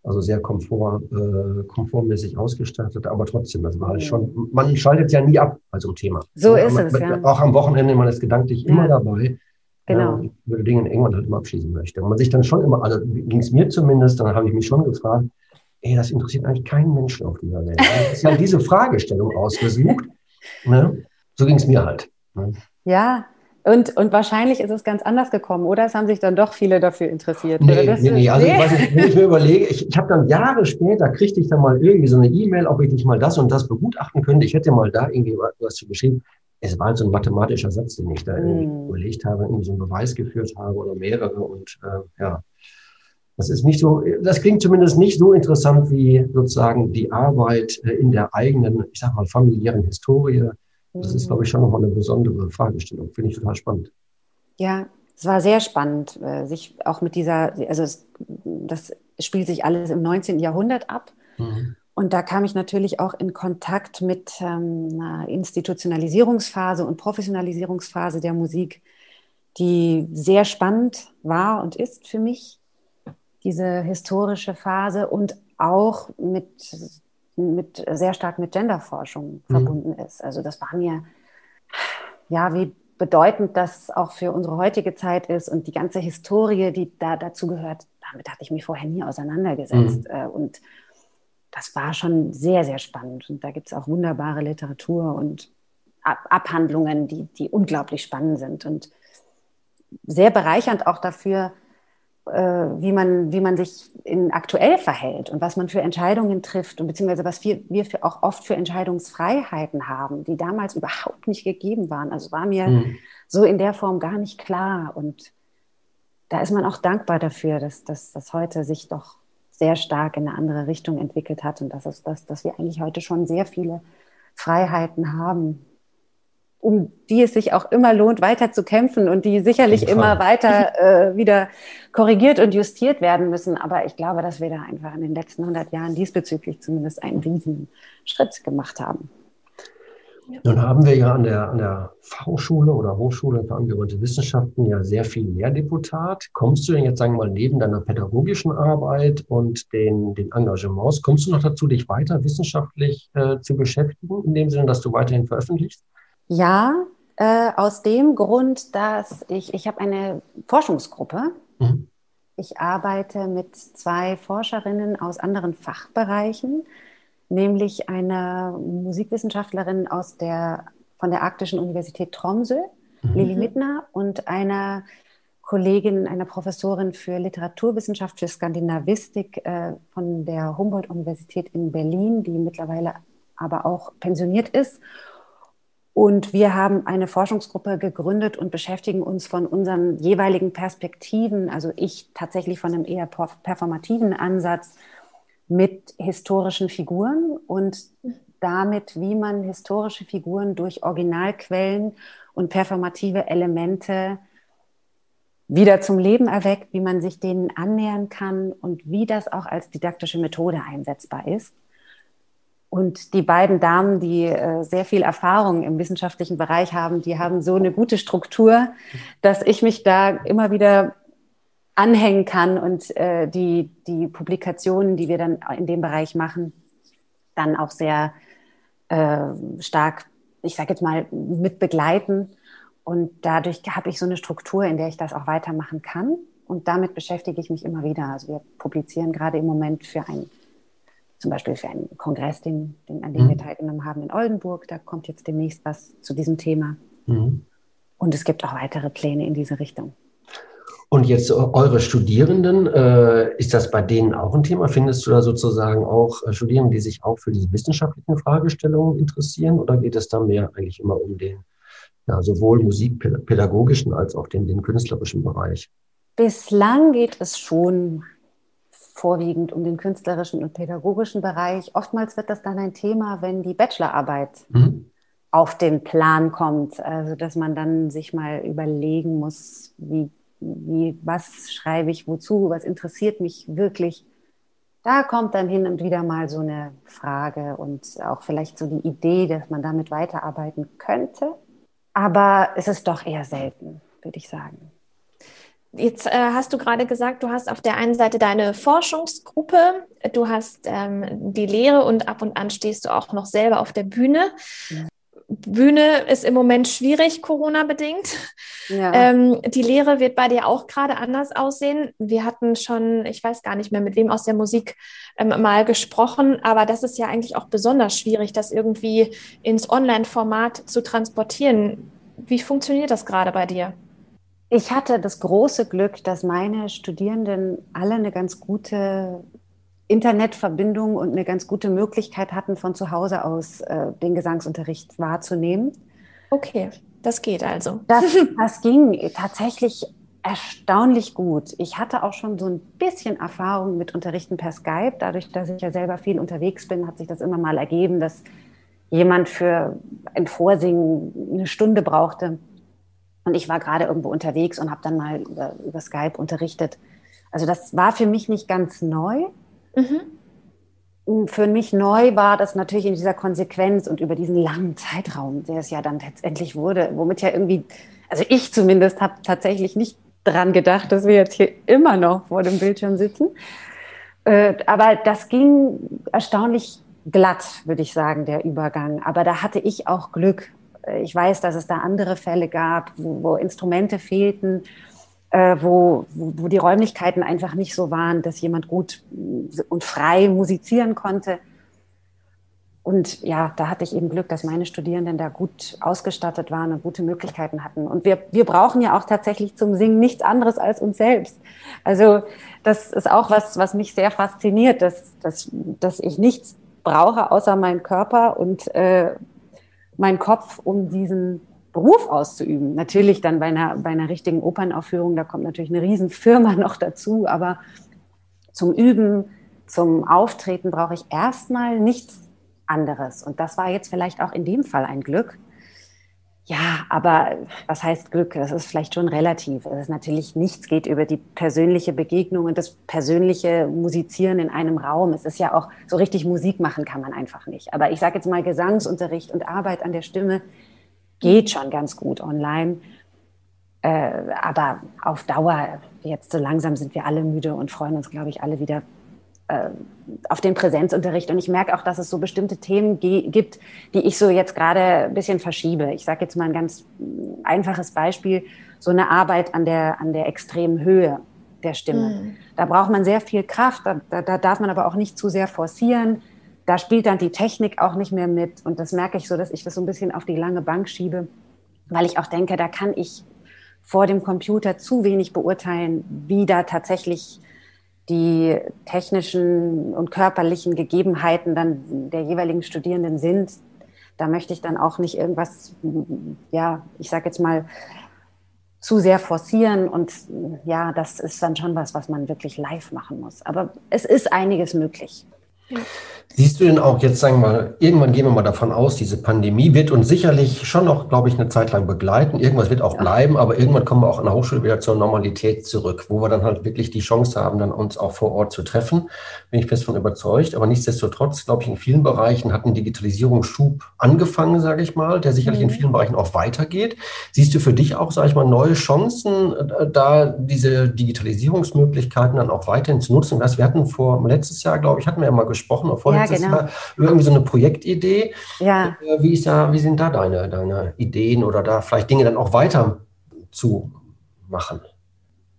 Also sehr komfort, äh, komfortmäßig ausgestattet, aber trotzdem, das war halt schon, man schaltet ja nie ab bei so einem Thema. So ja, ist man, es, ja. Auch am Wochenende, man ist gedanklich immer dabei. Genau. Ja, würde Dinge irgendwann halt immer abschließen möchte. Und man sich dann schon immer, also ging es mir zumindest, dann habe ich mich schon gefragt, ey, das interessiert eigentlich keinen Menschen auf dieser Welt. Das ist ja diese Fragestellung ausgesucht. Ne? So ging es mir halt. Ne? Ja, und, und wahrscheinlich ist es ganz anders gekommen, oder? Es haben sich dann doch viele dafür interessiert. Nee, nee, nee. Also nee. Ich weiß nicht, wenn ich mir überlege, ich, ich habe dann Jahre später, kriegte ich dann mal irgendwie so eine E-Mail, ob ich nicht mal das und das begutachten könnte. Ich hätte mal da irgendwie was zu geschrieben. Es war halt so ein mathematischer Satz, den ich da irgendwie hm. überlegt habe, irgendwie so einen Beweis geführt habe oder mehrere. Und äh, ja, das ist nicht so, das klingt zumindest nicht so interessant wie sozusagen die Arbeit äh, in der eigenen, ich sag mal, familiären Historie. Das ist, glaube ich, schon nochmal eine besondere Fragestellung. Finde ich total spannend. Ja, es war sehr spannend, äh, sich auch mit dieser, also es, das spielt sich alles im 19. Jahrhundert ab. Mhm. Und da kam ich natürlich auch in Kontakt mit ähm, einer Institutionalisierungsphase und Professionalisierungsphase der Musik, die sehr spannend war und ist für mich diese historische Phase und auch mit, mit sehr stark mit Genderforschung mhm. verbunden ist. Also das war mir, ja, wie bedeutend das auch für unsere heutige Zeit ist und die ganze Historie, die da dazu gehört, damit hatte ich mich vorher nie auseinandergesetzt. Mhm. Äh, und das war schon sehr, sehr spannend. Und da gibt es auch wunderbare Literatur und Abhandlungen, die, die unglaublich spannend sind und sehr bereichernd auch dafür, wie, man, wie man sich in aktuell verhält und was man für Entscheidungen trifft und beziehungsweise was wir, wir für, auch oft für Entscheidungsfreiheiten haben, die damals überhaupt nicht gegeben waren. Also war mir mhm. so in der Form gar nicht klar. Und da ist man auch dankbar dafür, dass das heute sich doch sehr stark in eine andere Richtung entwickelt hat und dass, es, dass, dass wir eigentlich heute schon sehr viele Freiheiten haben, um die es sich auch immer lohnt, weiter zu kämpfen und die sicherlich immer weiter äh, wieder korrigiert und justiert werden müssen. Aber ich glaube, dass wir da einfach in den letzten 100 Jahren diesbezüglich zumindest einen riesen Schritt gemacht haben. Nun haben wir ja an der, an der Fachhochschule oder Hochschule für angewandte Wissenschaften ja sehr viel Lehrdeputat. Kommst du denn jetzt, sagen wir mal, neben deiner pädagogischen Arbeit und den, den Engagements, kommst du noch dazu, dich weiter wissenschaftlich äh, zu beschäftigen, in dem Sinne, dass du weiterhin veröffentlichst? Ja, äh, aus dem Grund, dass ich, ich habe eine Forschungsgruppe. Mhm. Ich arbeite mit zwei Forscherinnen aus anderen Fachbereichen, nämlich einer Musikwissenschaftlerin aus der, von der Arktischen Universität Tromsø, mhm. Lili Mittner, und einer Kollegin, einer Professorin für Literaturwissenschaft, für Skandinavistik äh, von der Humboldt-Universität in Berlin, die mittlerweile aber auch pensioniert ist und wir haben eine Forschungsgruppe gegründet und beschäftigen uns von unseren jeweiligen Perspektiven, also ich tatsächlich von einem eher performativen Ansatz mit historischen Figuren und damit, wie man historische Figuren durch Originalquellen und performative Elemente wieder zum Leben erweckt, wie man sich denen annähern kann und wie das auch als didaktische Methode einsetzbar ist. Und die beiden Damen, die äh, sehr viel Erfahrung im wissenschaftlichen Bereich haben, die haben so eine gute Struktur, dass ich mich da immer wieder anhängen kann und äh, die, die Publikationen, die wir dann in dem Bereich machen, dann auch sehr äh, stark, ich sage jetzt mal, mit begleiten. Und dadurch habe ich so eine Struktur, in der ich das auch weitermachen kann. Und damit beschäftige ich mich immer wieder. Also wir publizieren gerade im Moment für ein zum Beispiel für einen Kongress, den, den, an dem mhm. wir teilgenommen haben in Oldenburg. Da kommt jetzt demnächst was zu diesem Thema. Mhm. Und es gibt auch weitere Pläne in diese Richtung. Und jetzt eure Studierenden, äh, ist das bei denen auch ein Thema? Findest du da sozusagen auch äh, Studierende, die sich auch für diese wissenschaftlichen Fragestellungen interessieren? Oder geht es da mehr eigentlich immer um den, ja, sowohl musikpädagogischen als auch den, den künstlerischen Bereich? Bislang geht es schon vorwiegend um den künstlerischen und pädagogischen Bereich. Oftmals wird das dann ein Thema, wenn die Bachelorarbeit mhm. auf den Plan kommt. Also, dass man dann sich mal überlegen muss, wie, wie, was schreibe ich wozu, was interessiert mich wirklich. Da kommt dann hin und wieder mal so eine Frage und auch vielleicht so die Idee, dass man damit weiterarbeiten könnte. Aber es ist doch eher selten, würde ich sagen. Jetzt äh, hast du gerade gesagt, du hast auf der einen Seite deine Forschungsgruppe, du hast ähm, die Lehre und ab und an stehst du auch noch selber auf der Bühne. Ja. Bühne ist im Moment schwierig, Corona-bedingt. Ja. Ähm, die Lehre wird bei dir auch gerade anders aussehen. Wir hatten schon, ich weiß gar nicht mehr, mit wem aus der Musik ähm, mal gesprochen, aber das ist ja eigentlich auch besonders schwierig, das irgendwie ins Online-Format zu transportieren. Wie funktioniert das gerade bei dir? Ich hatte das große Glück, dass meine Studierenden alle eine ganz gute Internetverbindung und eine ganz gute Möglichkeit hatten, von zu Hause aus äh, den Gesangsunterricht wahrzunehmen. Okay, das geht also. Das, das ging tatsächlich erstaunlich gut. Ich hatte auch schon so ein bisschen Erfahrung mit Unterrichten per Skype. Dadurch, dass ich ja selber viel unterwegs bin, hat sich das immer mal ergeben, dass jemand für ein Vorsingen eine Stunde brauchte. Und ich war gerade irgendwo unterwegs und habe dann mal über, über, Skype unterrichtet. Also das war für mich nicht ganz neu. Mhm. Für mich neu war das natürlich in dieser Konsequenz und über diesen langen Zeitraum, der es ja dann letztendlich wurde, womit ja irgendwie, also ich zumindest habe tatsächlich nicht dran gedacht, dass wir jetzt hier immer noch vor dem Bildschirm sitzen. Äh, aber das ging erstaunlich glatt, würde ich sagen, der Übergang. Aber da hatte ich auch Glück. Ich weiß, dass es da andere Fälle gab, wo, wo Instrumente fehlten. äh, wo, wo, die Räumlichkeiten einfach nicht so waren, dass jemand gut und frei musizieren konnte. Und ja, da hatte ich eben Glück, dass meine Studierenden da gut ausgestattet waren und gute Möglichkeiten hatten. Und wir, wir brauchen ja auch tatsächlich zum Singen nichts anderes als uns selbst. Also das ist auch was, was mich sehr fasziniert, dass, dass, dass ich nichts brauche außer meinen Körper und äh, meinen Kopf, um diesen Beruf auszuüben. Natürlich dann bei einer, bei einer richtigen Opernaufführung, da kommt natürlich eine Riesenfirma noch dazu, aber zum Üben, zum Auftreten brauche ich erstmal nichts anderes. Und das war jetzt vielleicht auch in dem Fall ein Glück. Ja, aber was heißt Glück? Das ist vielleicht schon relativ. Es ist natürlich nichts geht über die persönliche Begegnung und das persönliche Musizieren in einem Raum. Es ist ja auch so richtig Musik machen kann man einfach nicht. Aber ich sage jetzt mal Gesangsunterricht und Arbeit an der Stimme geht schon ganz gut online. Äh, aber auf Dauer, jetzt so langsam sind wir alle müde und freuen uns, glaube ich, alle wieder äh, auf den Präsenzunterricht. Und ich merke auch, dass es so bestimmte Themen gibt, die ich so jetzt gerade ein bisschen verschiebe. Ich sage jetzt mal ein ganz einfaches Beispiel, so eine Arbeit an der, an der extremen Höhe der Stimme. Mhm. Da braucht man sehr viel Kraft, da, da, da darf man aber auch nicht zu sehr forcieren. Da spielt dann die Technik auch nicht mehr mit. Und das merke ich so, dass ich das so ein bisschen auf die lange Bank schiebe, weil ich auch denke, da kann ich vor dem Computer zu wenig beurteilen, wie da tatsächlich die technischen und körperlichen Gegebenheiten dann der jeweiligen Studierenden sind. Da möchte ich dann auch nicht irgendwas, ja, ich sage jetzt mal, zu sehr forcieren. Und ja, das ist dann schon was, was man wirklich live machen muss. Aber es ist einiges möglich. Ja. Siehst du denn auch jetzt, sagen wir mal, irgendwann gehen wir mal davon aus, diese Pandemie wird uns sicherlich schon noch, glaube ich, eine Zeit lang begleiten. Irgendwas wird auch ja. bleiben, aber irgendwann kommen wir auch an der Hochschule wieder zur Normalität zurück, wo wir dann halt wirklich die Chance haben, dann uns auch vor Ort zu treffen. Bin ich fest von überzeugt. Aber nichtsdestotrotz, glaube ich, in vielen Bereichen hat ein Digitalisierungsschub angefangen, sage ich mal, der sicherlich mhm. in vielen Bereichen auch weitergeht. Siehst du für dich auch, sage ich mal, neue Chancen, äh, da diese Digitalisierungsmöglichkeiten dann auch weiterhin zu nutzen? Wir hatten vor letztes Jahr, glaube ich, hatten wir ja mal gesprochen, vor ja, genau. Jahr irgendwie so eine Projektidee. Ja. Äh, wie, ist da, wie sind da deine, deine Ideen oder da vielleicht Dinge dann auch weiter zu machen?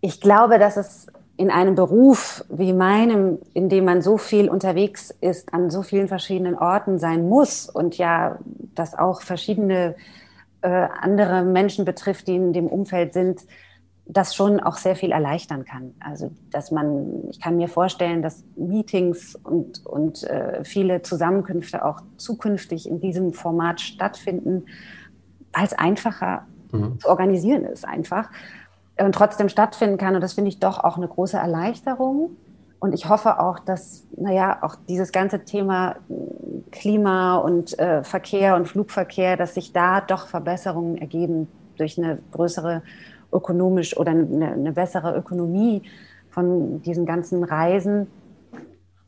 Ich glaube, dass es in einem Beruf wie meinem, in dem man so viel unterwegs ist, an so vielen verschiedenen Orten sein muss und ja, das auch verschiedene äh, andere Menschen betrifft, die in dem Umfeld sind, das schon auch sehr viel erleichtern kann. Also, dass man, ich kann mir vorstellen, dass Meetings und, und äh, viele Zusammenkünfte auch zukünftig in diesem Format stattfinden, weil es einfacher mhm. zu organisieren ist, einfach und trotzdem stattfinden kann. Und das finde ich doch auch eine große Erleichterung. Und ich hoffe auch, dass, naja, auch dieses ganze Thema Klima und äh, Verkehr und Flugverkehr, dass sich da doch Verbesserungen ergeben durch eine größere ökonomisch oder eine, eine bessere Ökonomie von diesen ganzen Reisen.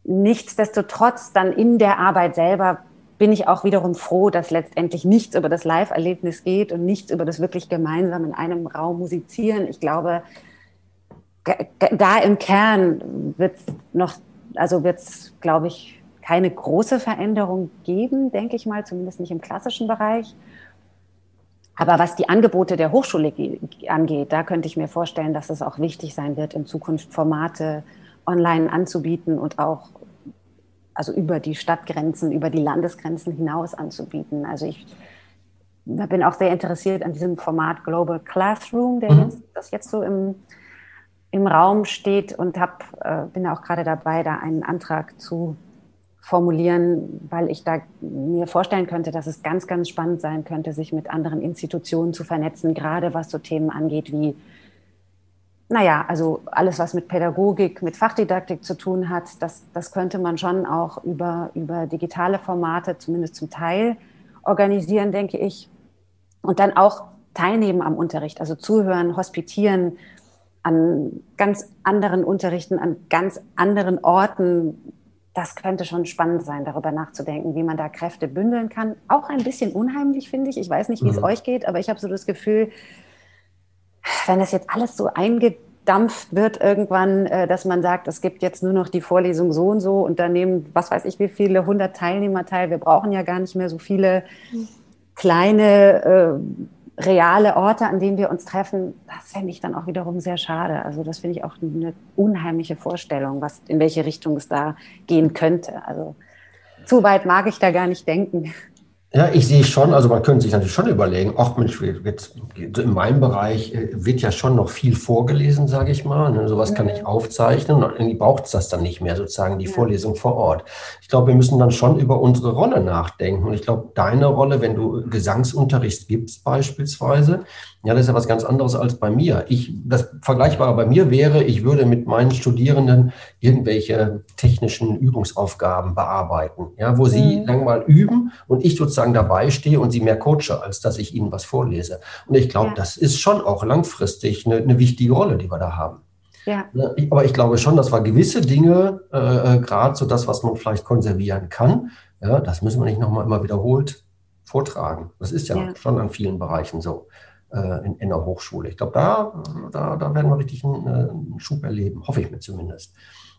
Nichtsdestotrotz dann in der Arbeit selber bin ich auch wiederum froh, dass letztendlich nichts über das Live-Erlebnis geht und nichts über das wirklich gemeinsam in einem Raum musizieren. Ich glaube, da im Kern wird es noch, also wird es, glaube ich, keine große Veränderung geben, denke ich mal, zumindest nicht im klassischen Bereich. Aber was die Angebote der Hochschule angeht, da könnte ich mir vorstellen, dass es auch wichtig sein wird, in Zukunft Formate online anzubieten und auch also über die Stadtgrenzen, über die Landesgrenzen hinaus anzubieten. Also ich bin auch sehr interessiert an diesem Format Global Classroom, der mhm. jetzt, das jetzt so im, im Raum steht und hab, äh, bin auch gerade dabei, da einen Antrag zu formulieren, weil ich da mir vorstellen könnte, dass es ganz, ganz spannend sein könnte, sich mit anderen Institutionen zu vernetzen, gerade was so Themen angeht wie, naja, also alles, was mit Pädagogik, mit Fachdidaktik zu tun hat, das, das könnte man schon auch über, über digitale Formate, zumindest zum Teil, organisieren, denke ich. Und dann auch teilnehmen am Unterricht, also zuhören, hospitieren, an ganz anderen Unterrichten, an ganz anderen Orten, das könnte schon spannend sein, darüber nachzudenken, wie man da Kräfte bündeln kann. Auch ein bisschen unheimlich, finde ich. Ich weiß nicht, wie mhm. es euch geht, aber ich habe so das Gefühl, wenn das jetzt alles so eingedampft wird irgendwann, äh, dass man sagt, es gibt jetzt nur noch die Vorlesung so und so und da nehmen, was weiß ich, wie viele hundert Teilnehmer teil. Wir brauchen ja gar nicht mehr so viele kleine reale Orte, an denen wir uns treffen, das fände ich dann auch wiederum sehr schade. Also das finde ich auch eine unheimliche Vorstellung, was, in welche Richtung es da gehen könnte. Also zu weit mag ich da gar nicht denken. Ja, ich sehe schon, also man könnte sich natürlich schon überlegen, ach Mensch, jetzt in meinem Bereich äh, wird ja schon noch viel vorgelesen, sage ich mal. Ne? Sowas kann ich aufzeichnen und irgendwie braucht es das dann nicht mehr, sozusagen die ja. Vorlesung vor Ort. Ich glaube, wir müssen dann schon über unsere Rolle nachdenken. Und ich glaube, deine Rolle, wenn du Gesangsunterricht gibst beispielsweise, ja, das ist ja was ganz anderes als bei mir. Ich, das Vergleichbare bei mir wäre, ich würde mit meinen Studierenden irgendwelche technischen Übungsaufgaben bearbeiten, ja, wo sie mhm. lang mal üben und ich sozusagen dabei stehe und sie mehr coache, als dass ich ihnen was vorlese. Und ich glaube, ja. das ist schon auch langfristig eine, eine wichtige Rolle, die wir da haben. Ja. Ne, aber ich glaube schon, dass wir gewisse Dinge, äh, äh gerade so das, was man vielleicht konservieren kann, ja, das müssen wir nicht nochmal immer wiederholt vortragen. Das ist ja, ja. schon an vielen Bereichen so. Äh, in, in der Hochschule. Ich glaube, da, da, da werden wir richtig einen, äh, einen Schub erleben, hoffe ich mir zumindest.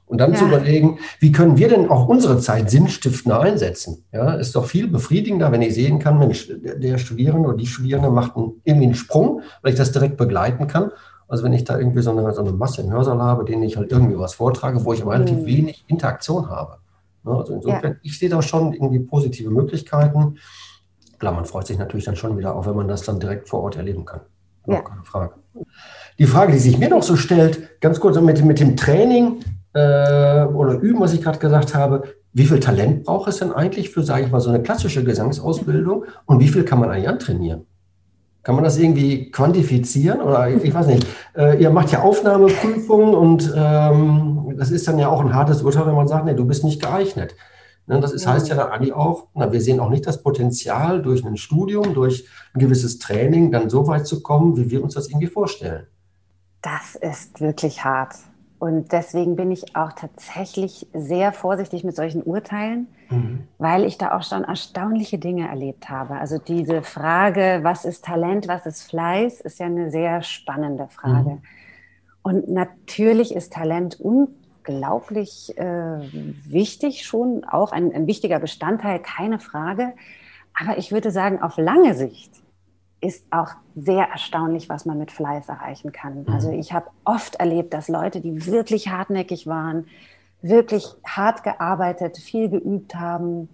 Und dann ja. zu überlegen, wie können wir denn auch unsere Zeit sinnstiftender einsetzen? Ja, ist doch viel befriedigender, wenn ich sehen kann, Mensch, der Studierende oder die Studierende macht einen, irgendwie einen Sprung, weil ich das direkt begleiten kann. Also wenn ich da irgendwie so eine, so eine Masse im Hörsaal habe, denen ich halt irgendwie was vortrage, wo ich aber relativ mhm. wenig Interaktion habe. Also insofern, ja. ich sehe da schon irgendwie positive Möglichkeiten. Klar, man freut sich natürlich dann schon wieder, auch wenn man das dann direkt vor Ort erleben kann. Ja. Keine Frage. Die Frage, die sich mir noch so stellt, ganz kurz mit, mit dem Training äh, oder Üben, was ich gerade gesagt habe, wie viel Talent braucht es denn eigentlich für, sage ich mal, so eine klassische Gesangsausbildung und wie viel kann man eigentlich antrainieren? Kann man das irgendwie quantifizieren oder ich weiß nicht? Äh, ihr macht ja Aufnahmeprüfungen und ähm, das ist dann ja auch ein hartes Urteil, wenn man sagt, nee, du bist nicht geeignet. Ne, das ist, heißt ja dann Adi auch, na, wir sehen auch nicht das Potenzial durch ein Studium, durch ein gewisses Training dann so weit zu kommen, wie wir uns das irgendwie vorstellen. Das ist wirklich hart. Und deswegen bin ich auch tatsächlich sehr vorsichtig mit solchen Urteilen, mhm. weil ich da auch schon erstaunliche Dinge erlebt habe. Also diese Frage, was ist Talent, was ist Fleiß, ist ja eine sehr spannende Frage. Mhm. Und natürlich ist Talent un unglaublich äh, wichtig, schon auch ein, ein wichtiger Bestandteil, keine Frage. Aber ich würde sagen, auf lange Sicht ist auch sehr erstaunlich, was man mit Fleiß erreichen kann. Mhm. Also ich habe oft erlebt, dass Leute, die wirklich hartnäckig waren, wirklich hart gearbeitet, viel geübt haben,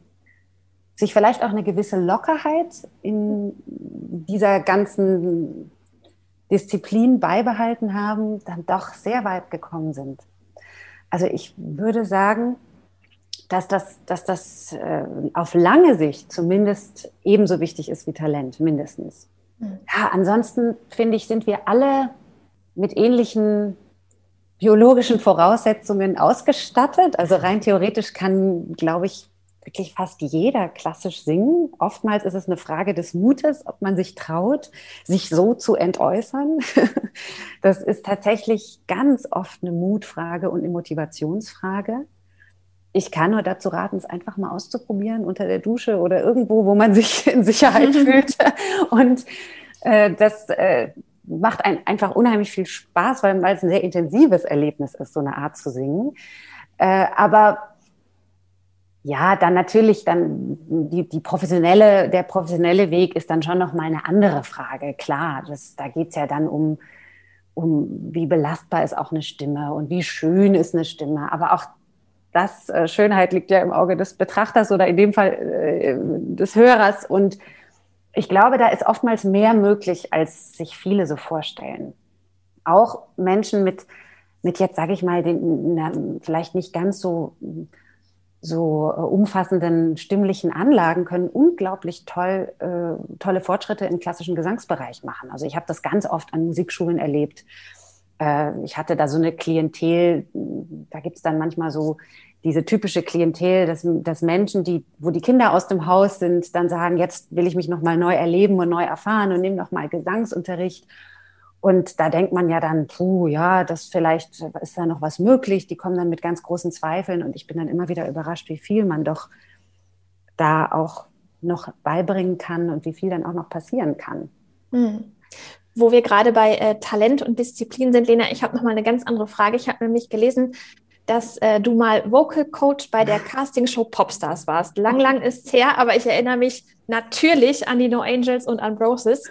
sich vielleicht auch eine gewisse Lockerheit in dieser ganzen Disziplin beibehalten haben, dann doch sehr weit gekommen sind. Also ich würde sagen, dass das, dass das äh, auf lange Sicht zumindest ebenso wichtig ist wie Talent, mindestens. Mhm. Ja, ansonsten finde ich, sind wir alle mit ähnlichen biologischen Voraussetzungen ausgestattet. Also rein theoretisch kann, glaube ich, wirklich fast jeder klassisch singen. Oftmals ist es eine Frage des Mutes, ob man sich traut, sich so zu entäußern. Das ist tatsächlich ganz oft eine Mutfrage und eine Motivationsfrage. Ich kann nur dazu raten, es einfach mal auszuprobieren unter der Dusche oder irgendwo, wo man sich in Sicherheit fühlt. Und äh, das äh, macht ein, einfach unheimlich viel Spaß, weil, weil es ein sehr intensives Erlebnis ist, so eine Art zu singen. Äh, aber ja, dann natürlich, dann die, die professionelle, der professionelle Weg ist dann schon noch mal eine andere Frage. Klar, das, da geht's ja dann um, um, wie belastbar ist auch eine Stimme und wie schön ist eine Stimme. Aber auch das, äh, Schönheit liegt ja im Auge des Betrachters oder in dem Fall äh, des Hörers. Und ich glaube, da ist oftmals mehr möglich, als sich viele so vorstellen. Auch Menschen mit, mit jetzt, sage ich mal, den, na, vielleicht nicht ganz so so äh, umfassenden stimmlichen Anlagen können unglaublich toll, äh, tolle Fortschritte im klassischen Gesangsbereich machen. Also ich habe das ganz oft an Musikschulen erlebt. Äh, ich hatte da so eine Klientel, da gibt's dann manchmal so diese typische Klientel, dass, dass Menschen, die, wo die Kinder aus dem Haus sind, dann sagen, jetzt will ich mich nochmal neu erleben und neu erfahren und nehme nochmal Gesangsunterricht. Und da denkt man ja dann, puh, ja, das vielleicht ist da noch was möglich. Die kommen dann mit ganz großen Zweifeln und ich bin dann immer wieder überrascht, wie viel man doch da auch noch beibringen kann und wie viel dann auch noch passieren kann. Mhm. Wo wir gerade bei äh, Talent und Disziplin sind, Lena, ich habe noch mal eine ganz andere Frage. Ich habe nämlich gelesen, dass äh, du mal Vocal Coach bei der Castingshow Popstars warst. Lang, lang ist es her, aber ich erinnere mich natürlich an die No Angels und an Roses.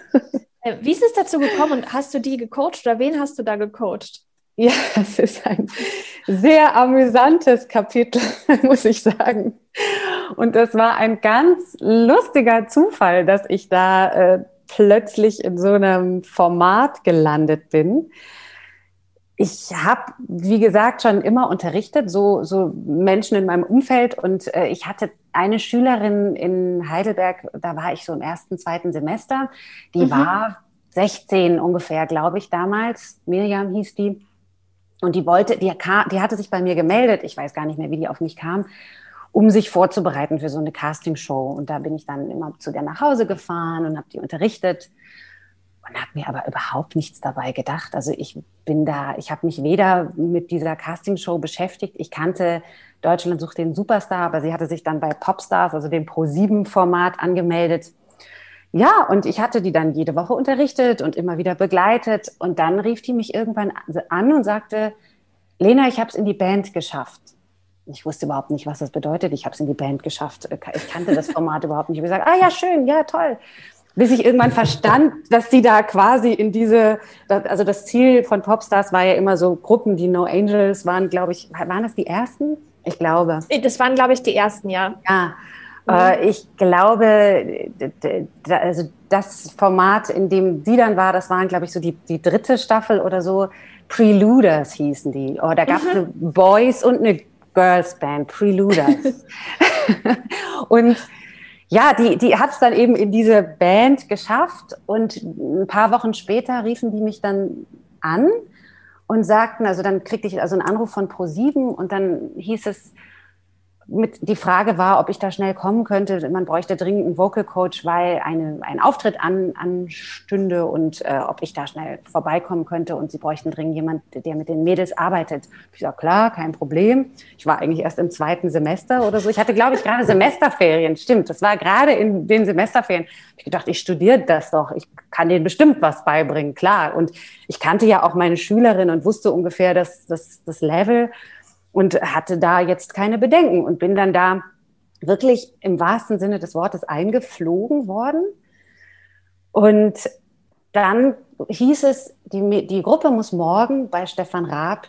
Äh, wie ist es dazu gekommen und hast du die gecoacht oder wen hast du da gecoacht? Ja, es ist ein sehr amüsantes Kapitel, muss ich sagen. Und das war ein ganz lustiger Zufall, dass ich da äh, plötzlich in so einem Format gelandet bin. Ich habe, wie gesagt, schon immer unterrichtet, so, so Menschen in meinem Umfeld. Und äh, ich hatte eine Schülerin in Heidelberg, da war ich so im ersten, zweiten Semester, die mhm. war 16 ungefähr, glaube ich, damals. Miriam hieß die. Und die wollte, die, die hatte sich bei mir gemeldet, ich weiß gar nicht mehr, wie die auf mich kam, um sich vorzubereiten für so eine Castingshow. Und da bin ich dann immer zu der nach Hause gefahren und habe die unterrichtet und habe mir aber überhaupt nichts dabei gedacht. Also ich bin da, ich habe mich weder mit dieser Castingshow beschäftigt. Ich kannte Deutschland sucht den Superstar, aber sie hatte sich dann bei Popstars, also dem Pro7-Format, angemeldet. Ja, und ich hatte die dann jede Woche unterrichtet und immer wieder begleitet. Und dann rief die mich irgendwann an und sagte, Lena, ich habe es in die Band geschafft. Ich wusste überhaupt nicht, was das bedeutet. Ich habe es in die Band geschafft. Ich kannte das Format überhaupt nicht. Ich habe gesagt, ah ja, schön, ja, toll. Bis ich irgendwann verstand, dass die da quasi in diese, also das Ziel von Popstars war ja immer so Gruppen, die No Angels waren, glaube ich, waren das die ersten? Ich glaube. Das waren, glaube ich, die ersten, ja. Ja. Mhm. Ich glaube, also das Format, in dem sie dann war, das waren, glaube ich, so die, die dritte Staffel oder so. Preluders hießen die. Oh, da gab es mhm. eine Boys und eine Girls Band, Preluders. und ja, die, die hat es dann eben in diese Band geschafft und ein paar Wochen später riefen die mich dann an und sagten, also dann kriegte ich also einen Anruf von Pro7 und dann hieß es, mit, die Frage war, ob ich da schnell kommen könnte. Man bräuchte dringend einen Vocal Coach, weil eine, ein Auftritt an, anstünde und äh, ob ich da schnell vorbeikommen könnte. Und sie bräuchten dringend jemand, der mit den Mädels arbeitet. Ich sage, klar, kein Problem. Ich war eigentlich erst im zweiten Semester oder so. Ich hatte, glaube ich, gerade Semesterferien. Stimmt, das war gerade in den Semesterferien. Ich gedacht, ich studiere das doch. Ich kann denen bestimmt was beibringen, klar. Und ich kannte ja auch meine Schülerin und wusste ungefähr das, das, das Level und hatte da jetzt keine Bedenken und bin dann da wirklich im wahrsten Sinne des Wortes eingeflogen worden. Und dann hieß es, die, die Gruppe muss morgen bei Stefan Raab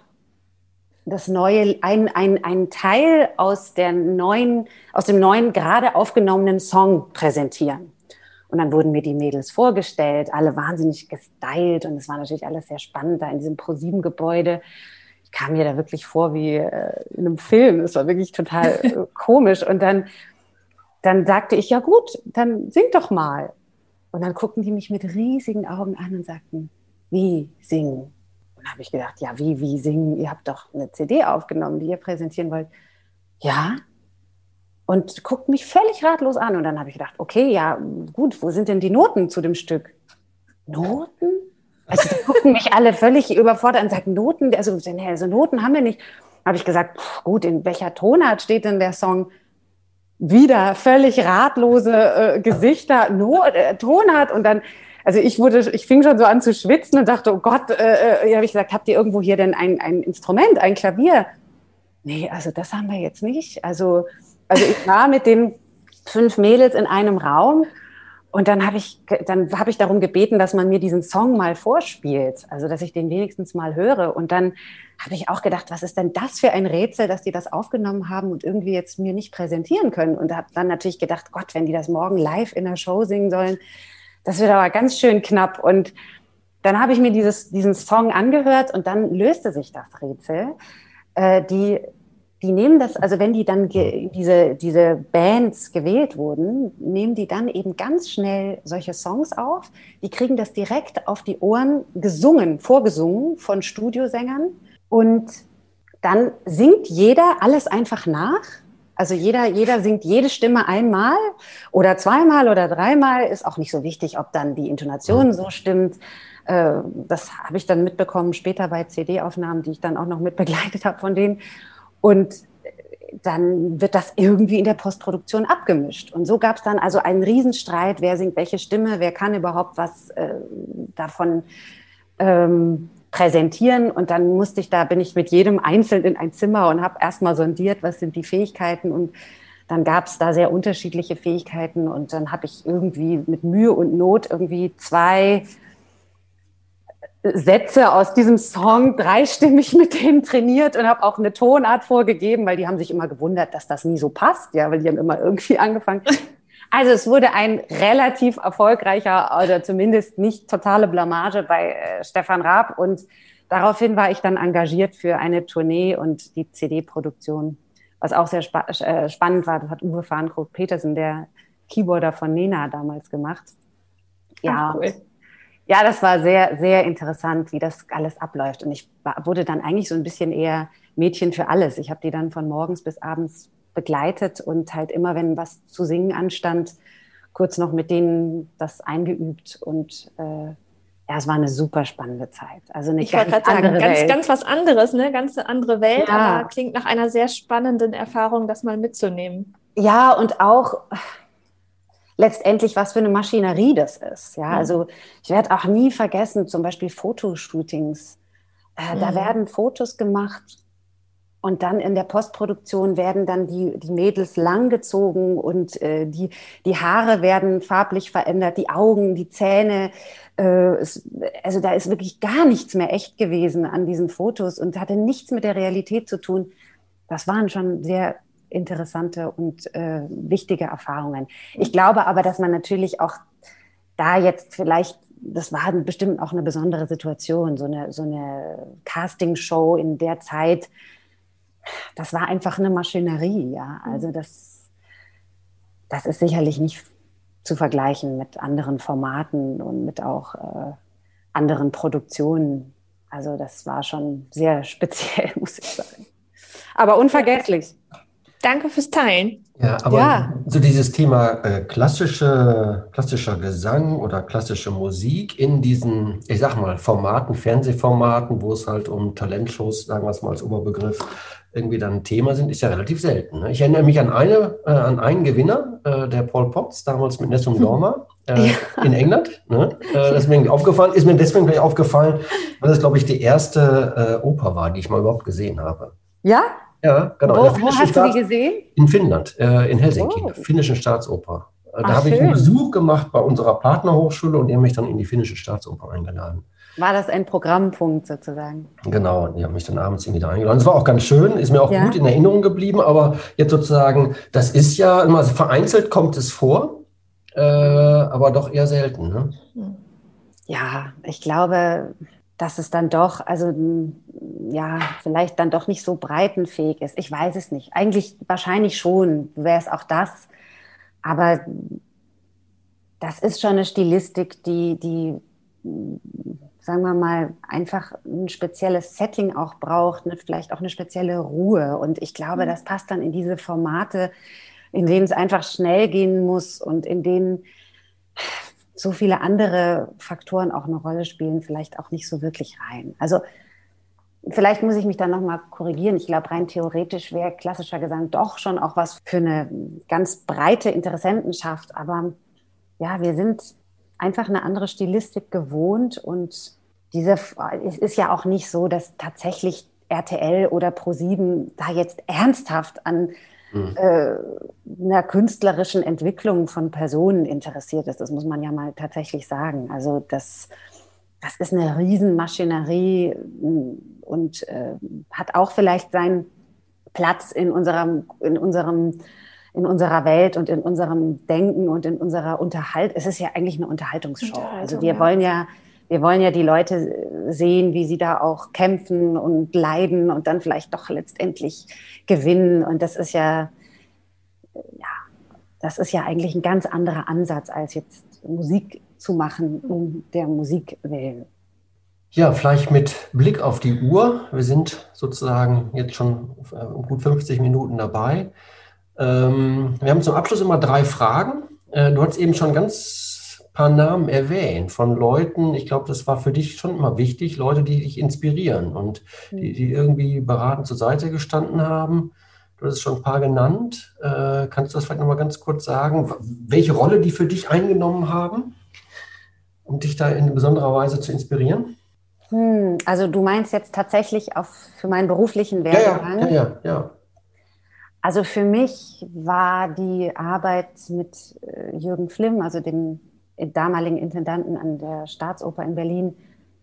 das neue, ein, ein, ein Teil aus, der neuen, aus dem neuen, gerade aufgenommenen Song präsentieren. Und dann wurden mir die Mädels vorgestellt, alle wahnsinnig gestylt und es war natürlich alles sehr spannend da in diesem ProSieben-Gebäude kam mir da wirklich vor wie äh, in einem Film. Es war wirklich total äh, komisch. Und dann, dann sagte ich, ja gut, dann sing doch mal. Und dann guckten die mich mit riesigen Augen an und sagten, wie singen? Und habe ich gedacht, ja, wie, wie singen? Ihr habt doch eine CD aufgenommen, die ihr präsentieren wollt. Ja. Und guckt mich völlig ratlos an. Und dann habe ich gedacht, okay, ja, gut, wo sind denn die Noten zu dem Stück? Noten? Also die gucken mich alle völlig überfordert und sagen, Noten, also, also Noten haben wir nicht. Habe ich gesagt, pff, gut, in welcher Tonart steht denn der Song? Wieder völlig ratlose äh, Gesichter, no, äh, Tonart und dann, also ich wurde, ich fing schon so an zu schwitzen und dachte, oh Gott, äh, äh, habe ich gesagt, habt ihr irgendwo hier denn ein, ein Instrument, ein Klavier? Nee, also das haben wir jetzt nicht. Also, also ich war mit den fünf Mädels in einem Raum und dann habe ich, dann habe ich darum gebeten, dass man mir diesen Song mal vorspielt, also dass ich den wenigstens mal höre. Und dann habe ich auch gedacht, was ist denn das für ein Rätsel, dass die das aufgenommen haben und irgendwie jetzt mir nicht präsentieren können. Und habe dann natürlich gedacht, Gott, wenn die das morgen live in der Show singen sollen, das wird aber ganz schön knapp. Und dann habe ich mir dieses, diesen Song angehört und dann löste sich das Rätsel. Äh, die die nehmen das, also wenn die dann diese, diese Bands gewählt wurden, nehmen die dann eben ganz schnell solche Songs auf. Die kriegen das direkt auf die Ohren gesungen, vorgesungen von Studiosängern. Und dann singt jeder alles einfach nach. Also jeder, jeder singt jede Stimme einmal oder zweimal oder dreimal. Ist auch nicht so wichtig, ob dann die Intonation so stimmt. Äh, das habe ich dann mitbekommen später bei CD-Aufnahmen, die ich dann auch noch mit begleitet habe von denen. Und dann wird das irgendwie in der Postproduktion abgemischt. Und so gab es dann also einen Riesenstreit, wer singt welche Stimme, wer kann überhaupt was äh, davon ähm, präsentieren. Und dann musste ich da, bin ich mit jedem einzeln in ein Zimmer und habe erstmal sondiert, was sind die Fähigkeiten. Und dann gab es da sehr unterschiedliche Fähigkeiten. Und dann habe ich irgendwie mit Mühe und Not irgendwie zwei Sätze aus diesem Song dreistimmig mit denen trainiert und habe auch eine Tonart vorgegeben, weil die haben sich immer gewundert, dass das nie so passt, ja, weil die haben immer irgendwie angefangen. Also es wurde ein relativ erfolgreicher oder zumindest nicht totale Blamage bei äh, Stefan Raab und daraufhin war ich dann engagiert für eine Tournee und die CD-Produktion, was auch sehr spa äh, spannend war. Das hat Uwe Farnkroth Petersen, der Keyboarder von Nena damals gemacht. Ja, Ach, cool. Ja, das war sehr, sehr interessant, wie das alles abläuft. Und ich wurde dann eigentlich so ein bisschen eher Mädchen für alles. Ich habe die dann von morgens bis abends begleitet und halt immer, wenn was zu singen anstand, kurz noch mit denen das eingeübt und äh, ja, es war eine super spannende Zeit. Also eine ich ganz andere sagen, ganz, Welt. ganz was anderes, ne? Ganz andere Welt, ja. aber klingt nach einer sehr spannenden Erfahrung, das mal mitzunehmen. Ja, und auch letztendlich, was für eine Maschinerie das ist. Ja, mhm. also ich werde auch nie vergessen, zum Beispiel Fotoshootings. Äh, mhm. Da werden Fotos gemacht und dann in der Postproduktion werden dann die, die Mädels langgezogen und äh, die, die Haare werden farblich verändert, die Augen, die Zähne. Äh, es, also da ist wirklich gar nichts mehr echt gewesen an diesen Fotos und hatte nichts mit der Realität zu tun. Das waren schon sehr interessante und äh, wichtige Erfahrungen. Ich glaube aber, dass man natürlich auch da jetzt vielleicht, das war bestimmt auch eine besondere Situation, so eine, so eine Castingshow in der Zeit, das war einfach eine Maschinerie, ja. Mhm. Also das, das ist sicherlich nicht zu vergleichen mit anderen Formaten und mit auch äh, anderen Produktionen. Also das war schon sehr speziell, muss ich sagen. Aber unvergesslich. Danke fürs Teilen. Ja, aber ja. so dieses Thema äh, klassische, klassischer Gesang oder klassische Musik in diesen, ich sag mal, Formaten, Fernsehformaten, wo es halt um Talentshows, sagen wir es mal als Oberbegriff, irgendwie dann ein Thema sind, ist ja relativ selten. Ne? Ich erinnere mich an eine, äh, an einen Gewinner, äh, der Paul Potts, damals mit Nessum Dorma äh, ja. in England. Ne? Äh, das ist mir aufgefallen, ist mir deswegen gleich aufgefallen, weil das, glaube ich, die erste äh, Oper war, die ich mal überhaupt gesehen habe. Ja? Ja, genau. Wo, wo hast Staats du die gesehen? In Finnland, äh, in Helsinki, oh. finnischen Staatsoper. Da habe ich einen Besuch gemacht bei unserer Partnerhochschule und die haben mich dann in die finnische Staatsoper eingeladen. War das ein Programmpunkt sozusagen? Genau, die haben mich dann abends irgendwie da eingeladen. Das war auch ganz schön, ist mir auch ja. gut in Erinnerung geblieben, aber jetzt sozusagen, das ist ja immer vereinzelt kommt es vor, äh, aber doch eher selten. Ne? Ja, ich glaube, dass es dann doch, also ja, vielleicht dann doch nicht so breitenfähig ist. Ich weiß es nicht. Eigentlich wahrscheinlich schon wäre es auch das. Aber das ist schon eine Stilistik, die, die sagen wir mal, einfach ein spezielles Setting auch braucht, ne, vielleicht auch eine spezielle Ruhe. Und ich glaube, mhm. das passt dann in diese Formate, in denen es einfach schnell gehen muss und in denen so viele andere Faktoren auch eine Rolle spielen, vielleicht auch nicht so wirklich rein. Also vielleicht muss ich mich dann nochmal korrigieren. Ich glaube, rein theoretisch wäre klassischer Gesang doch schon auch was für eine ganz breite Interessentenschaft. Aber ja, wir sind einfach eine andere Stilistik gewohnt und diese, es ist ja auch nicht so, dass tatsächlich RTL oder Pro7 da jetzt ernsthaft an mhm. äh, einer künstlerischen Entwicklung von Personen interessiert ist. Das muss man ja mal tatsächlich sagen. Also das, das ist eine Riesenmaschinerie mm, und äh, hat auch vielleicht seinen Platz in unserem, in unserem in unserer Welt und in unserem Denken und in unserer Unterhalt. Es ist ja eigentlich eine Unterhaltungsshow. Unterhaltung, also wir ja. wollen ja, wir wollen ja die Leute sehen, wie sie da auch kämpfen und leiden und dann vielleicht doch letztendlich gewinnen. Und das ist ja, ja, das ist ja eigentlich ein ganz anderer Ansatz, als jetzt Musik zu machen, um der Musik willen. Ja, vielleicht mit Blick auf die Uhr. Wir sind sozusagen jetzt schon äh, gut 50 Minuten dabei. Ähm, wir haben zum Abschluss immer drei Fragen. Äh, du hast eben schon ganz paar Namen erwähnt von Leuten. Ich glaube, das war für dich schon immer wichtig, Leute, die dich inspirieren und die, die irgendwie beratend zur Seite gestanden haben. Du hast es schon ein paar genannt. Äh, kannst du das vielleicht nochmal ganz kurz sagen, welche Rolle die für dich eingenommen haben, um dich da in besonderer Weise zu inspirieren? Hm, also du meinst jetzt tatsächlich auf, für meinen beruflichen Werdegang? Ja, ja, ja, ja. Also für mich war die Arbeit mit äh, Jürgen Flimm, also dem damaligen Intendanten an der Staatsoper in Berlin,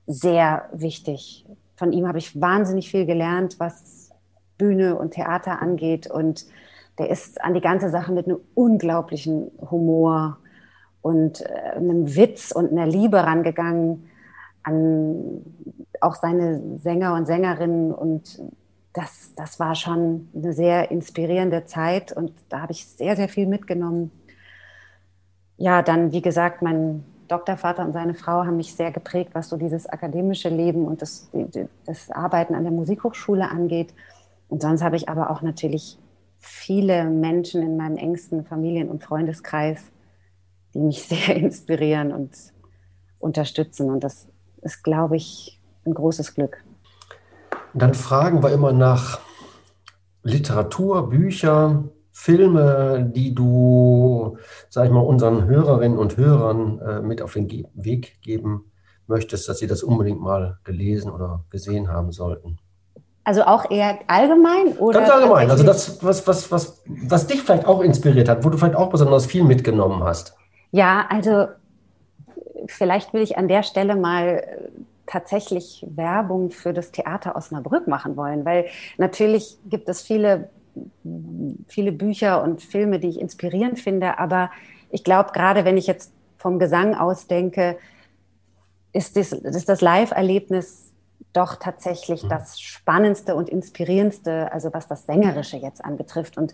sehr wichtig. Von ihm habe ich wahnsinnig viel gelernt, was Bühne und Theater angeht. Und der ist an die ganze Sache mit einem unglaublichen Humor und äh, einem Witz und einer Liebe rangegangen an auch seine Sänger und Sängerinnen und das, das war schon eine sehr inspirierende Zeit und da habe ich sehr, sehr viel mitgenommen. Ja, dann, wie gesagt, mein Doktorvater und seine Frau haben mich sehr geprägt, was so dieses akademische Leben und das, das Arbeiten an der Musikhochschule angeht. Und sonst habe ich aber auch natürlich viele Menschen in meinem engsten Familien- und Freundeskreis, die mich sehr inspirieren und unterstützen. Und das ist, glaube ich, ein großes Glück. Dann fragen wir immer nach Literatur, Bücher, Filme, die du, sag ich mal, unseren Hörerinnen und Hörern äh, mit auf den Ge Weg geben möchtest, dass sie das unbedingt mal gelesen oder gesehen haben sollten? Also auch eher allgemein oder? Ganz allgemein. Also das, was, was, was, was dich vielleicht auch inspiriert hat, wo du vielleicht auch besonders viel mitgenommen hast. Ja, also vielleicht will ich an der Stelle mal tatsächlich Werbung für das Theater Osnabrück machen wollen, weil natürlich gibt es viele viele Bücher und Filme, die ich inspirierend finde. Aber ich glaube, gerade wenn ich jetzt vom Gesang aus denke, ist das, das Live-Erlebnis doch tatsächlich das Spannendste und Inspirierendste, also was das Sängerische jetzt anbetrifft. Und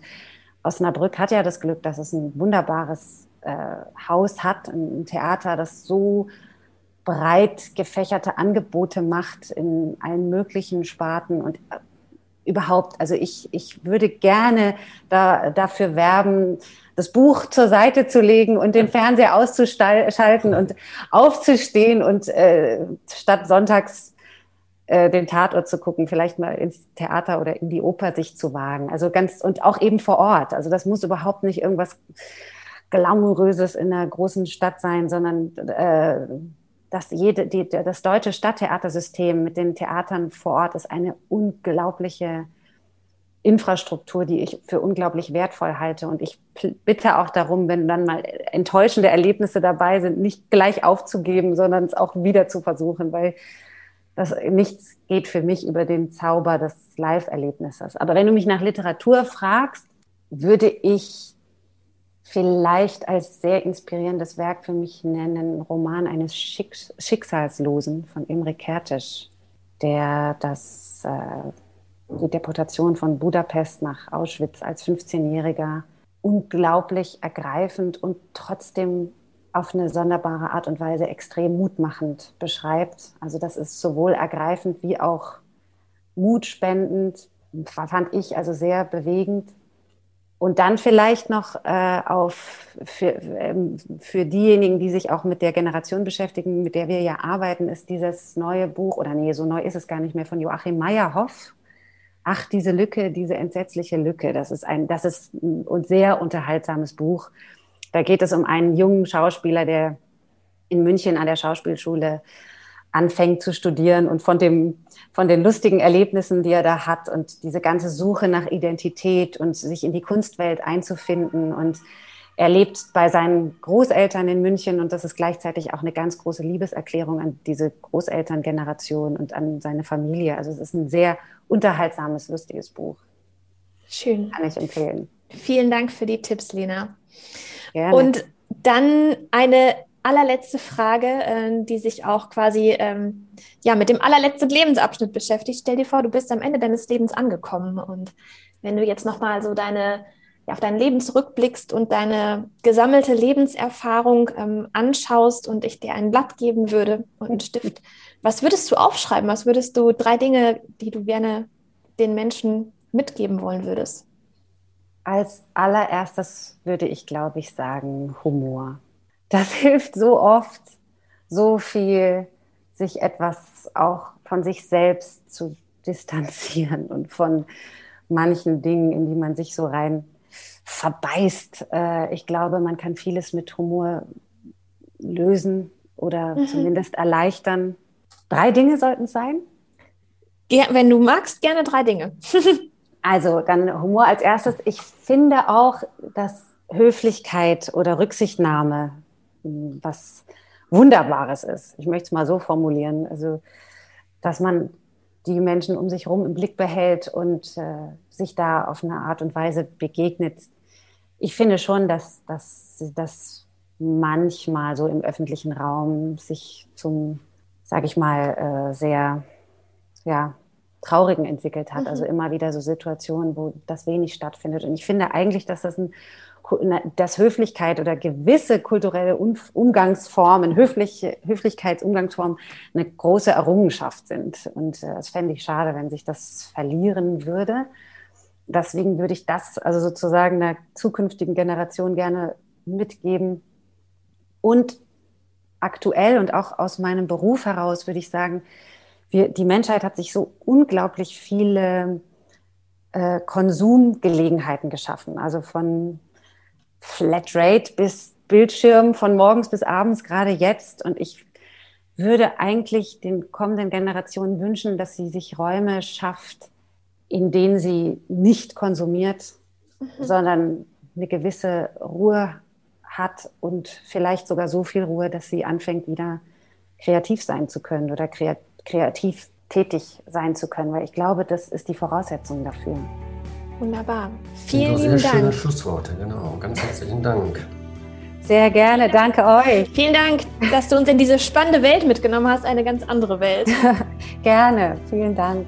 Osnabrück hat ja das Glück, dass es ein wunderbares äh, Haus hat, ein Theater, das so breit gefächerte Angebote macht in allen möglichen Sparten und überhaupt, also ich, ich würde gerne da, dafür werben, das Buch zur Seite zu legen und den Fernseher auszuschalten und aufzustehen und äh, statt sonntags äh, den Tatort zu gucken, vielleicht mal ins Theater oder in die Oper sich zu wagen. Also ganz und auch eben vor Ort. Also das muss überhaupt nicht irgendwas glamouröses in einer großen Stadt sein, sondern äh, dass jede, die, das deutsche Stadttheatersystem mit den Theatern vor Ort ist eine unglaubliche Infrastruktur, die ich für unglaublich wertvoll halte. Und ich bitte auch darum, wenn dann mal enttäuschende Erlebnisse dabei sind, nicht gleich aufzugeben, sondern es auch wieder zu versuchen, weil das nichts geht für mich über den Zauber des Live-Erlebnisses. Aber wenn du mich nach Literatur fragst, würde ich vielleicht als sehr inspirierendes Werk für mich nennen, Roman eines Schicks Schicksalslosen von Imre Kertész, der das, äh, die Deportation von Budapest nach Auschwitz als 15-Jähriger unglaublich ergreifend und trotzdem auf eine sonderbare Art und Weise extrem mutmachend beschreibt. Also das ist sowohl ergreifend wie auch mutspendend, fand ich also sehr bewegend. Und dann vielleicht noch äh, auf für, ähm, für diejenigen, die sich auch mit der Generation beschäftigen, mit der wir ja arbeiten, ist dieses neue Buch, oder nee, so neu ist es gar nicht mehr, von Joachim Meyerhoff. Ach, diese Lücke, diese entsetzliche Lücke. Das ist ein, das ist ein sehr unterhaltsames Buch. Da geht es um einen jungen Schauspieler, der in München an der Schauspielschule anfängt zu studieren und von dem, von den lustigen Erlebnissen, die er da hat und diese ganze Suche nach Identität und sich in die Kunstwelt einzufinden und er lebt bei seinen Großeltern in München und das ist gleichzeitig auch eine ganz große Liebeserklärung an diese Großelterngeneration und an seine Familie. Also es ist ein sehr unterhaltsames, lustiges Buch. Schön. Kann ich empfehlen. Vielen Dank für die Tipps, Lena. Gerne. Und dann eine allerletzte Frage, äh, die sich auch quasi ähm, ja, mit dem allerletzten Lebensabschnitt beschäftigt. Stell dir vor, du bist am Ende deines Lebens angekommen und wenn du jetzt nochmal so deine, ja, auf dein Leben zurückblickst und deine gesammelte Lebenserfahrung ähm, anschaust und ich dir ein Blatt geben würde und einen Stift, was würdest du aufschreiben? Was würdest du, drei Dinge, die du gerne den Menschen mitgeben wollen würdest? Als allererstes würde ich, glaube ich, sagen Humor das hilft so oft, so viel, sich etwas auch von sich selbst zu distanzieren und von manchen Dingen, in die man sich so rein verbeißt. Äh, ich glaube, man kann vieles mit Humor lösen oder mhm. zumindest erleichtern. Drei Dinge sollten es sein. Ja, wenn du magst, gerne drei Dinge. also dann Humor als erstes. Ich finde auch, dass Höflichkeit oder Rücksichtnahme was Wunderbares ist. Ich möchte es mal so formulieren. Also, dass man die Menschen um sich herum im Blick behält und äh, sich da auf eine Art und Weise begegnet. Ich finde schon, dass, dass das manchmal so im öffentlichen Raum sich zum, sage ich mal, äh, sehr ja, traurigen entwickelt hat. Mhm. Also immer wieder so Situationen, wo das wenig stattfindet. Und ich finde eigentlich, dass das ein dass Höflichkeit oder gewisse kulturelle Umgangsformen, Höflich, Höflichkeitsumgangsformen eine große Errungenschaft sind. Und äh, das fände ich schade, wenn sich das verlieren würde. Deswegen würde ich das also sozusagen einer zukünftigen Generation gerne mitgeben. Und aktuell und auch aus meinem Beruf heraus würde ich sagen, wir, die Menschheit hat sich so unglaublich viele äh, Konsumgelegenheiten geschaffen. Also von Flatrate bis Bildschirm von morgens bis abends, gerade jetzt. Und ich würde eigentlich den kommenden Generationen wünschen, dass sie sich Räume schafft, in denen sie nicht konsumiert, mhm. sondern eine gewisse Ruhe hat und vielleicht sogar so viel Ruhe, dass sie anfängt, wieder kreativ sein zu können oder kreativ tätig sein zu können, weil ich glaube, das ist die Voraussetzung dafür. Wunderbar. Vielen lieben sehr Dank. Schöne Schlussworte, genau. Ganz herzlichen Dank. Sehr gerne, danke euch. Vielen Dank, dass du uns in diese spannende Welt mitgenommen hast, eine ganz andere Welt. gerne, vielen Dank.